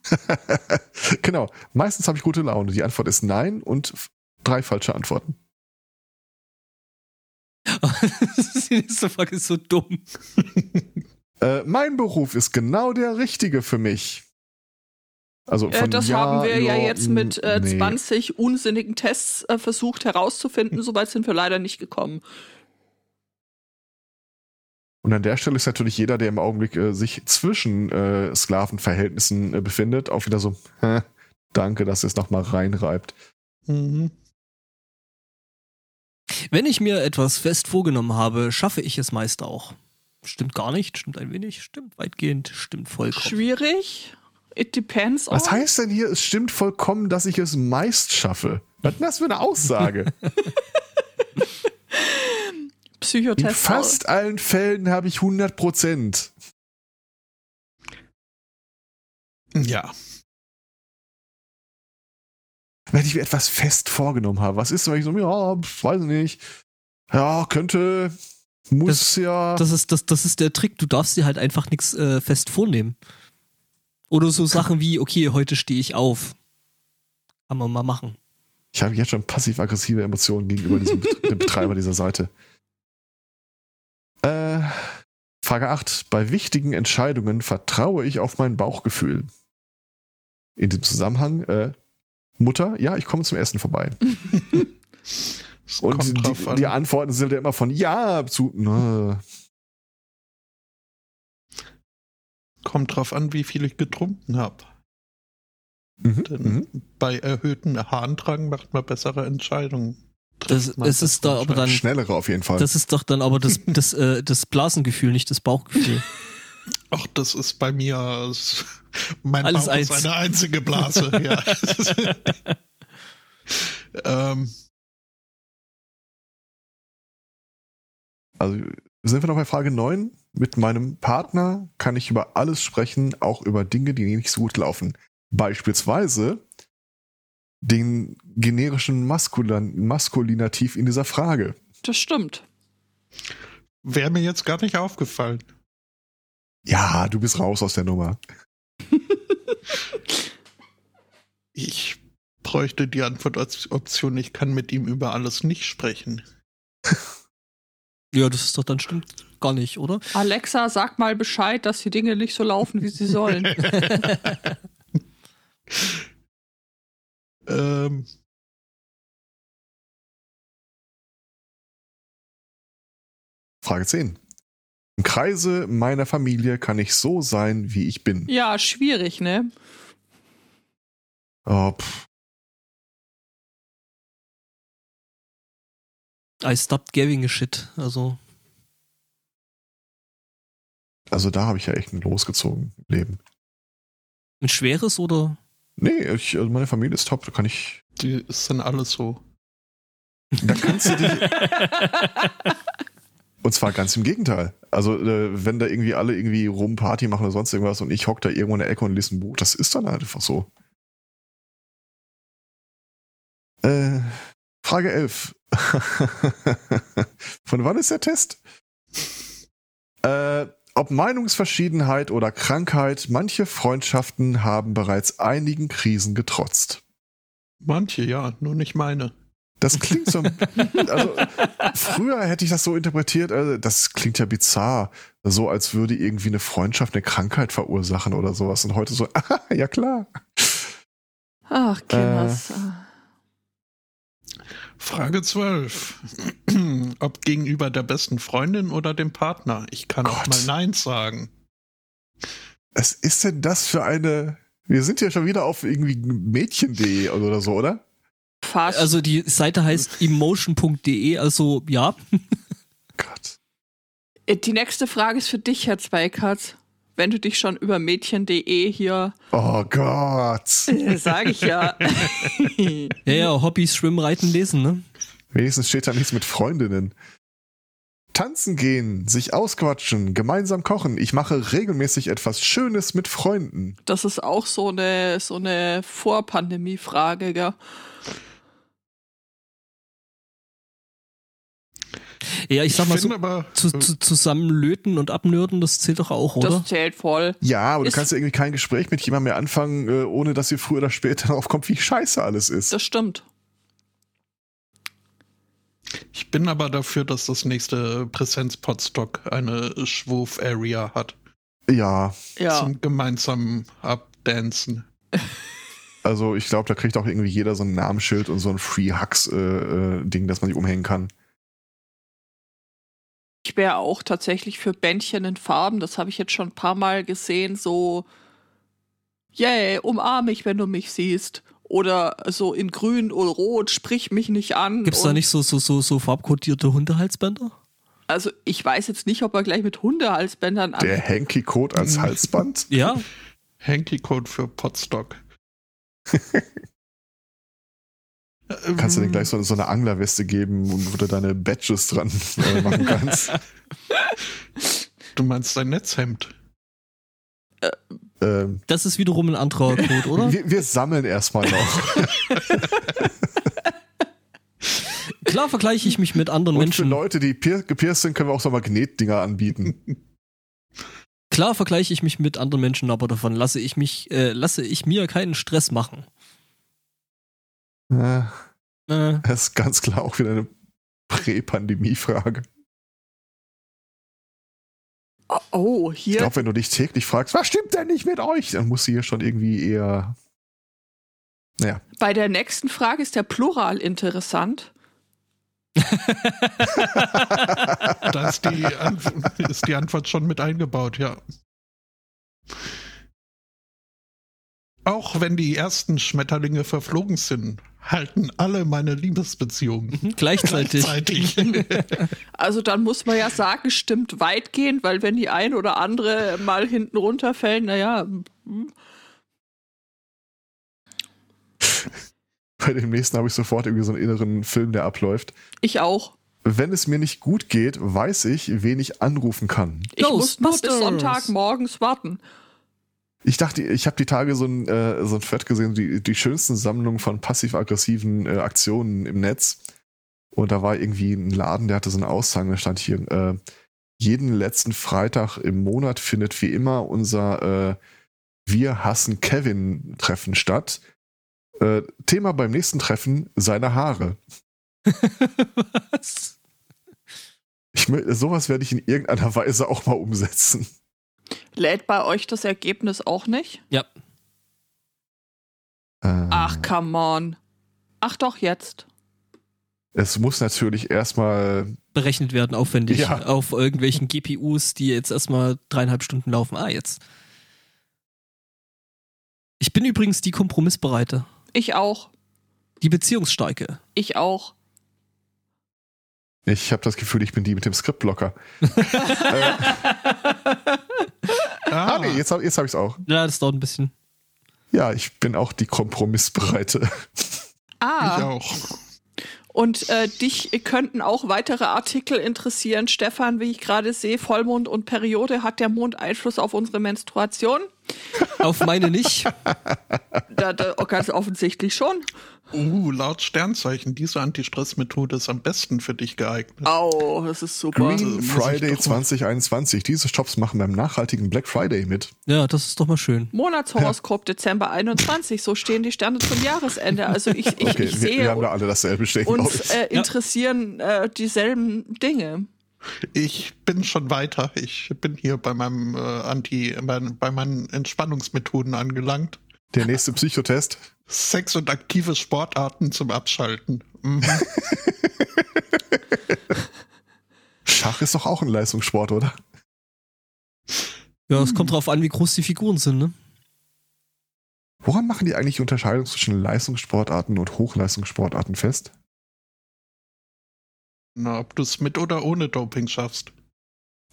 genau. Meistens habe ich gute Laune. Die Antwort ist nein und drei falsche Antworten. die nächste Frage ist so dumm. Äh, mein Beruf ist genau der richtige für mich. Also Äh, das ja, haben wir ja ja, jetzt mit äh, nee. 20 unsinnigen Tests äh, versucht herauszufinden. Soweit sind wir leider nicht gekommen. Und an der Stelle ist natürlich jeder, der im Augenblick äh, sich zwischen äh, Sklavenverhältnissen äh, befindet, auch wieder so, hä, danke, dass ihr es nochmal reinreibt. Mhm. Wenn ich mir etwas fest vorgenommen habe, schaffe ich es meist auch. Stimmt gar nicht, stimmt ein wenig, stimmt weitgehend, stimmt vollkommen. Schwierig. It depends on. Was heißt denn hier, es stimmt vollkommen, dass ich es meist schaffe? Was ist das für eine Aussage? In Psychotest? fast allen Fällen habe ich 100 Prozent. Ja. Wenn ich mir etwas fest vorgenommen habe, was ist, wenn ich so, ja, weiß nicht, ja, könnte, muss ja. Das ist, das, das ist der Trick, du darfst dir halt einfach nichts äh, fest vornehmen. Oder so Sachen wie, okay, heute stehe ich auf. Kann man mal machen. Ich habe jetzt schon passiv-aggressive Emotionen gegenüber diesem Bet- Betreiber dieser Seite. Äh, Frage 8. Bei wichtigen Entscheidungen vertraue ich auf mein Bauchgefühl. In dem Zusammenhang, äh, Mutter, ja, ich komme zum Essen vorbei. Und die, an. die Antworten sind ja immer von ja zu. Ne. kommt drauf an, wie viel ich getrunken habe. Mhm, Denn mhm. bei erhöhtem Harndrang macht man bessere Entscheidungen. Das, es ist da aber dann, Schnellere auf jeden Fall. das ist doch dann aber das, das, äh, das Blasengefühl, nicht das Bauchgefühl. Ach, das ist bei mir. Mein Alles Bauch eins. ist eine einzige Blase. ja. ähm, Also sind wir noch bei Frage 9. Mit meinem Partner kann ich über alles sprechen, auch über Dinge, die nicht so gut laufen. Beispielsweise den generischen Maskulan Maskulinativ in dieser Frage. Das stimmt. Wäre mir jetzt gar nicht aufgefallen. Ja, du bist raus aus der Nummer. Ich bräuchte die Antwortoption, ich kann mit ihm über alles nicht sprechen. ja, das ist doch dann stimmt gar nicht, oder? Alexa, sag mal Bescheid, dass die Dinge nicht so laufen, wie sie sollen. Ähm, Frage 10. Im Kreise meiner Familie kann ich so sein, wie ich bin. ja, schwierig, ne? Oh, pff. I stopped giving a shit. Also, Also da habe ich ja echt ein losgezogen im Leben. ein schweres oder? Nee, ich, also meine Familie ist top, da kann ich. die sind alle so. Da kannst du dich. Und zwar ganz im Gegenteil. Also, äh, wenn da irgendwie alle irgendwie rum Party machen oder sonst irgendwas und ich hock da irgendwo in der Ecke und lese ein Buch, das ist dann halt einfach so. Äh, Frage 11. Von wann ist der Test? Äh, ob Meinungsverschiedenheit oder Krankheit, manche Freundschaften haben bereits einigen Krisen getrotzt. Manche, ja, nur nicht meine. Das klingt so. Also, früher hätte ich das so interpretiert, also, das klingt ja bizarr. So, als würde irgendwie eine Freundschaft eine Krankheit verursachen oder sowas. Und heute so, ah, ja klar. Ach, Kinders. Frage 12. Ob gegenüber der besten Freundin oder dem Partner? Ich kann auch Gott. mal Nein sagen. Was ist denn das für eine. Wir sind ja schon wieder auf irgendwie Mädchen.de oder so, oder? Fast. Also die Seite heißt emotion.de, also ja. Gott. Äh, Die nächste Frage ist für dich, Herr Zweikatz. Wenn du dich schon über mädchen.de hier, Oh Gott. äh, sage ich ja. Ja, ja, Hobbys, Schwimmen, Reiten, Lesen, ne? Wenigstens steht da nichts mit Freundinnen. Tanzen gehen, sich ausquatschen, gemeinsam kochen. Ich mache regelmäßig etwas Schönes mit Freunden. Das ist auch so eine, so eine Vorpandemie-Frage, gell? Ja, ich sag mal so, aber, zu, äh, zu, zusammenlöten und abnürden, das zählt doch auch, oder? Das zählt voll. Ja, aber ist, du kannst ja irgendwie kein Gespräch mit jemandem mehr anfangen, äh, ohne dass dir früher oder später aufkommt, wie scheiße alles ist. Das stimmt ich bin aber dafür, dass das nächste Präsenz-Podstock eine Schwurf-Area hat. Ja, Ja. Zum gemeinsamen Abdancen. also ich glaube, da kriegt auch irgendwie jeder so ein Namensschild und so ein Free Hugs-Ding, das man sich umhängen kann. Ich wäre auch tatsächlich für Bändchen in Farben. Das habe ich jetzt schon ein paar Mal gesehen. So, yay, umarm mich, wenn du mich siehst. Oder so in grün oder rot, sprich mich nicht an. Gibt's da Und- nicht so, so, so, so farbkodierte Hundehalsbänder? Also ich weiß jetzt nicht, ob er gleich mit Hundehalsbändern an. Der Hanky-Code als Halsband? Ja, Hanky-Code für Podstock. Kannst du dir gleich so, so eine Anglerweste geben, wo du deine Badges dran äh, machen kannst? Du meinst dein Netzhemd? Ähm, das ist wiederum ein anderer Code, oder? wir, wir sammeln erstmal noch. Klar vergleiche ich mich mit anderen Und für Menschen. Leute, die pier- gepierst sind, können wir auch so Magnetdinger anbieten. Klar vergleiche ich mich mit anderen Menschen, aber davon lasse ich mich, äh, lasse ich mir keinen Stress machen. Äh, Äh, Das ist ganz klar auch wieder eine Prä-Pandemie-Frage. Oh, oh, Ich hier. glaube, wenn du dich täglich fragst, was stimmt denn nicht mit euch, dann muss sie hier schon irgendwie eher. Naja, Bei der nächsten Frage ist der Plural interessant. Da ist die, Antw ist die Antwort schon mit eingebaut, ja. Auch wenn die ersten Schmetterlinge verflogen sind, halten alle meine Liebesbeziehungen. gleichzeitig. Gleichzeitig. Also dann muss man ja sagen, stimmt weitgehend, weil wenn die ein oder andere mal hinten runterfällt, naja, hm, bei dem nächsten habe ich sofort irgendwie so einen inneren Film, der abläuft. ich auch. Wenn es mir nicht gut geht, weiß ich, wen ich anrufen kann. Ich muss nur bis Ghostbusters. Sonntag morgens warten. Ich dachte, ich habe die Tage so ein, äh, so ein Thread gesehen, die, die schönsten Sammlungen von passiv-aggressiven äh, Aktionen im Netz. Und da war irgendwie ein Laden, der hatte so eine Aussage, da stand hier, äh, jeden letzten Freitag im Monat findet wie immer unser äh, Wir hassen Kevin-Treffen statt. Äh, Thema beim nächsten Treffen, seine Haare. Was? Ich, sowas werde ich in irgendeiner Weise auch mal umsetzen. Lädt bei euch das Ergebnis auch nicht? Ja. Äh, Ach, come on. Ach doch, jetzt. Es muss natürlich erstmal Berechnet werden, aufwendig. Ja. Auf irgendwelchen GPUs, die jetzt erstmal dreieinhalb Stunden laufen. Ah, jetzt. Ich bin übrigens die Kompromissbereite. Ich auch. Die Beziehungsstarke. Ich auch. Ich habe das Gefühl, ich bin die mit dem Skriptblocker. äh, ah, ah, nee, jetzt, hab- jetzt habe ich es auch. Ja, das dauert ein bisschen. Ja, ich bin auch die Kompromissbereite. ich Ah, auch. und äh, dich könnten auch weitere Artikel interessieren. Stefan, wie ich gerade sehe, Vollmond und Periode. Hat der Mond Einfluss auf unsere Menstruation? Auf meine nicht. Da, da, oh, ganz offensichtlich schon. Uh, laut Sternzeichen, diese Anti-Stress-Methode ist am besten für dich geeignet. Au, das ist super. Also, Green ich Friday doch mal- 2021. Diese Shops machen beim nachhaltigen Black Friday mit. Ja, das ist doch mal schön. Monatshoroskop Dezember 21. So stehen die Sterne zum Jahresende. Also ich, ich, Okay, ich wir, sehe wir haben da alle dasselbe stehen, uns ich. äh, interessieren äh, dieselben Dinge. Ich bin schon weiter. Ich bin hier bei meinem äh, Anti, bei, bei meinen Entspannungsmethoden angelangt. Der nächste Psychotest. Sex und aktive Sportarten zum Abschalten. Mhm. Schach ist doch auch ein Leistungssport, oder? Ja, es kommt drauf an, wie groß die Figuren sind, ne? Woran machen die eigentlich die Unterscheidung zwischen Leistungssportarten und Hochleistungssportarten fest? Na, ob du es mit oder ohne Doping schaffst.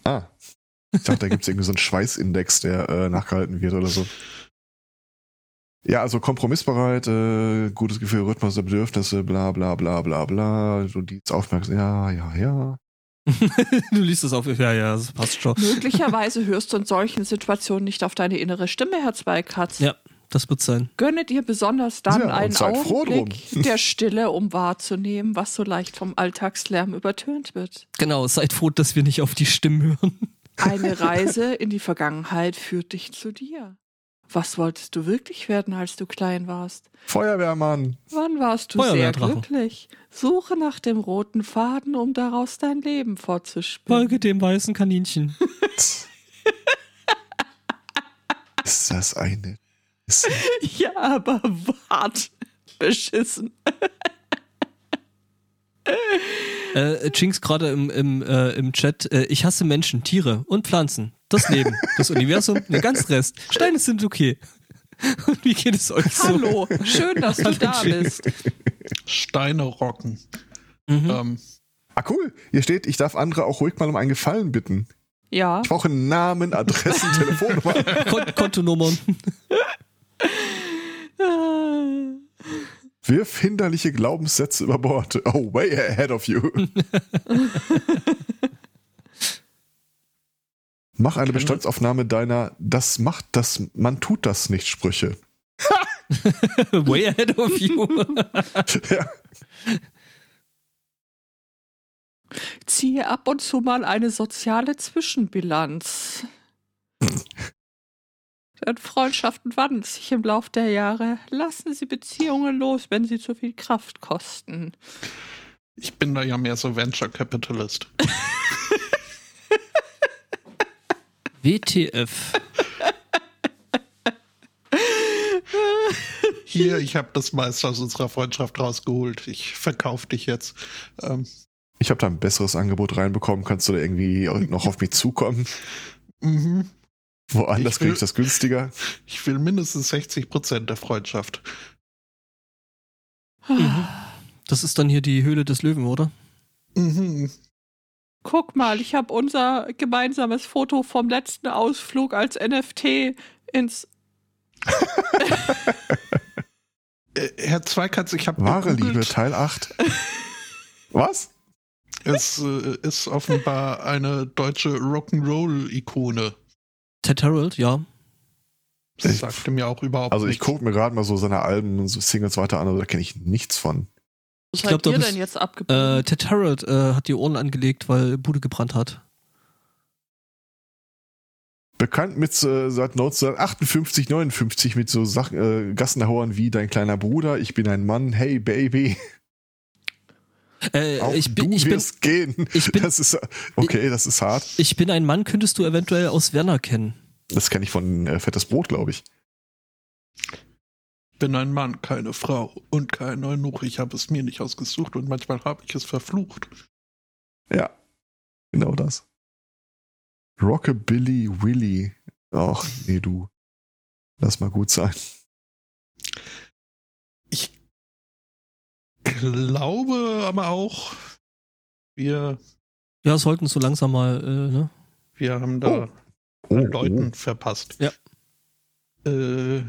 Ah. Ich dachte, da gibt es irgendwie so einen Schweißindex, der äh, nachgehalten wird oder so. Ja, also kompromissbereit, äh, gutes Gefühl, Rhythmus der Bedürfnisse, bla bla bla bla bla. Du die aufmerksam, ja, ja, ja. du liest es auf. Ja, ja, das passt schon. Möglicherweise hörst du in solchen Situationen nicht auf deine innere Stimme, Herr Zweikatz. Ja. Das wird sein. Gönnet ihr besonders dann Ja, einen Augenblick der Stille, um wahrzunehmen, was so leicht vom Alltagslärm übertönt wird. Genau, seid froh, dass wir nicht auf die Stimmen hören. Eine Reise in die Vergangenheit führt dich zu dir. Was wolltest du wirklich werden, als du klein warst? Feuerwehrmann. Wann warst du sehr glücklich? Suche nach dem roten Faden, um daraus dein Leben fortzuspinnen. Folge dem weißen Kaninchen. Ist das eine. Ist, Ja, aber wart. Beschissen. Äh, Jinx gerade im, im, äh, im Chat, äh, ich hasse Menschen, Tiere und Pflanzen. Das Leben, das Universum, den ganzen Rest. Steine sind okay. Und wie geht es euch so? Hallo, schön, dass du da bist. Steine rocken. Mhm. Ähm, ah, cool. Hier steht, ich darf andere auch ruhig mal um einen Gefallen bitten. Ja. Ich brauche Namen, Adressen, Telefonnummer. Kon Kontonummern. Wirf hinderliche Glaubenssätze über Bord. Oh, way ahead of you. Mach eine Bestandsaufnahme deiner Das macht das, man tut das nicht Sprüche. Way ahead of you. ja. Ziehe ab und zu mal eine soziale Zwischenbilanz. Denn Freundschaften wandeln sich im Lauf der Jahre. Lassen Sie Beziehungen los, wenn sie zu viel Kraft kosten. ich bin da ja mehr so Venture Capitalist. WTF. Hier, ich habe das meiste aus unserer Freundschaft rausgeholt. Ich verkaufe dich jetzt. Ähm, Ich habe da ein besseres Angebot reinbekommen. Kannst du da irgendwie noch auf mich zukommen? mhm. Woanders kriege ich das günstiger. Ich will mindestens 60 Prozent der Freundschaft. Das ist dann hier die Höhle des Löwen, oder? Mhm. Guck mal, ich habe unser gemeinsames Foto vom letzten Ausflug als NFT ins. Äh, Herr Zweikatz, ich habe Wahre Liebe, Teil 8. Was? Es äh, ist offenbar eine deutsche Rock'n'Roll-Ikone. Ted Harold, ja. Das Ich- sagte mir auch überhaupt Also ich gucke mir gerade mal so seine Alben und so Singles weiter an, aber da kenne ich nichts von. Was Ich da ihr bist- denn jetzt abgebildet? Äh, Ted Harold äh, hat die Ohren angelegt, weil Bude gebrannt hat. Bekannt mit äh, seit 1958, 59 mit so Sachen, äh, Gassenhauern wie Dein kleiner Bruder, Ich bin ein Mann, Hey Baby, Äh, auch ich, bin, du ich, bin, wirst gehen. ich bin- das ist, okay, das ist hart. ich bin ein Mann, könntest du eventuell aus Werner kennen. Das kenne ich von äh, Fettes Brot, glaube ich. bin ein Mann, keine Frau und kein Eunuch. Ich habe es mir nicht ausgesucht und manchmal habe ich es verflucht. Ja, genau das. Rockabilly Willy. Ach, nee, du. Lass mal gut sein. Glaube aber auch, wir, Ja, sollten so langsam mal, äh, ne? wir haben da Oh, Leuten verpasst. Ja. Äh,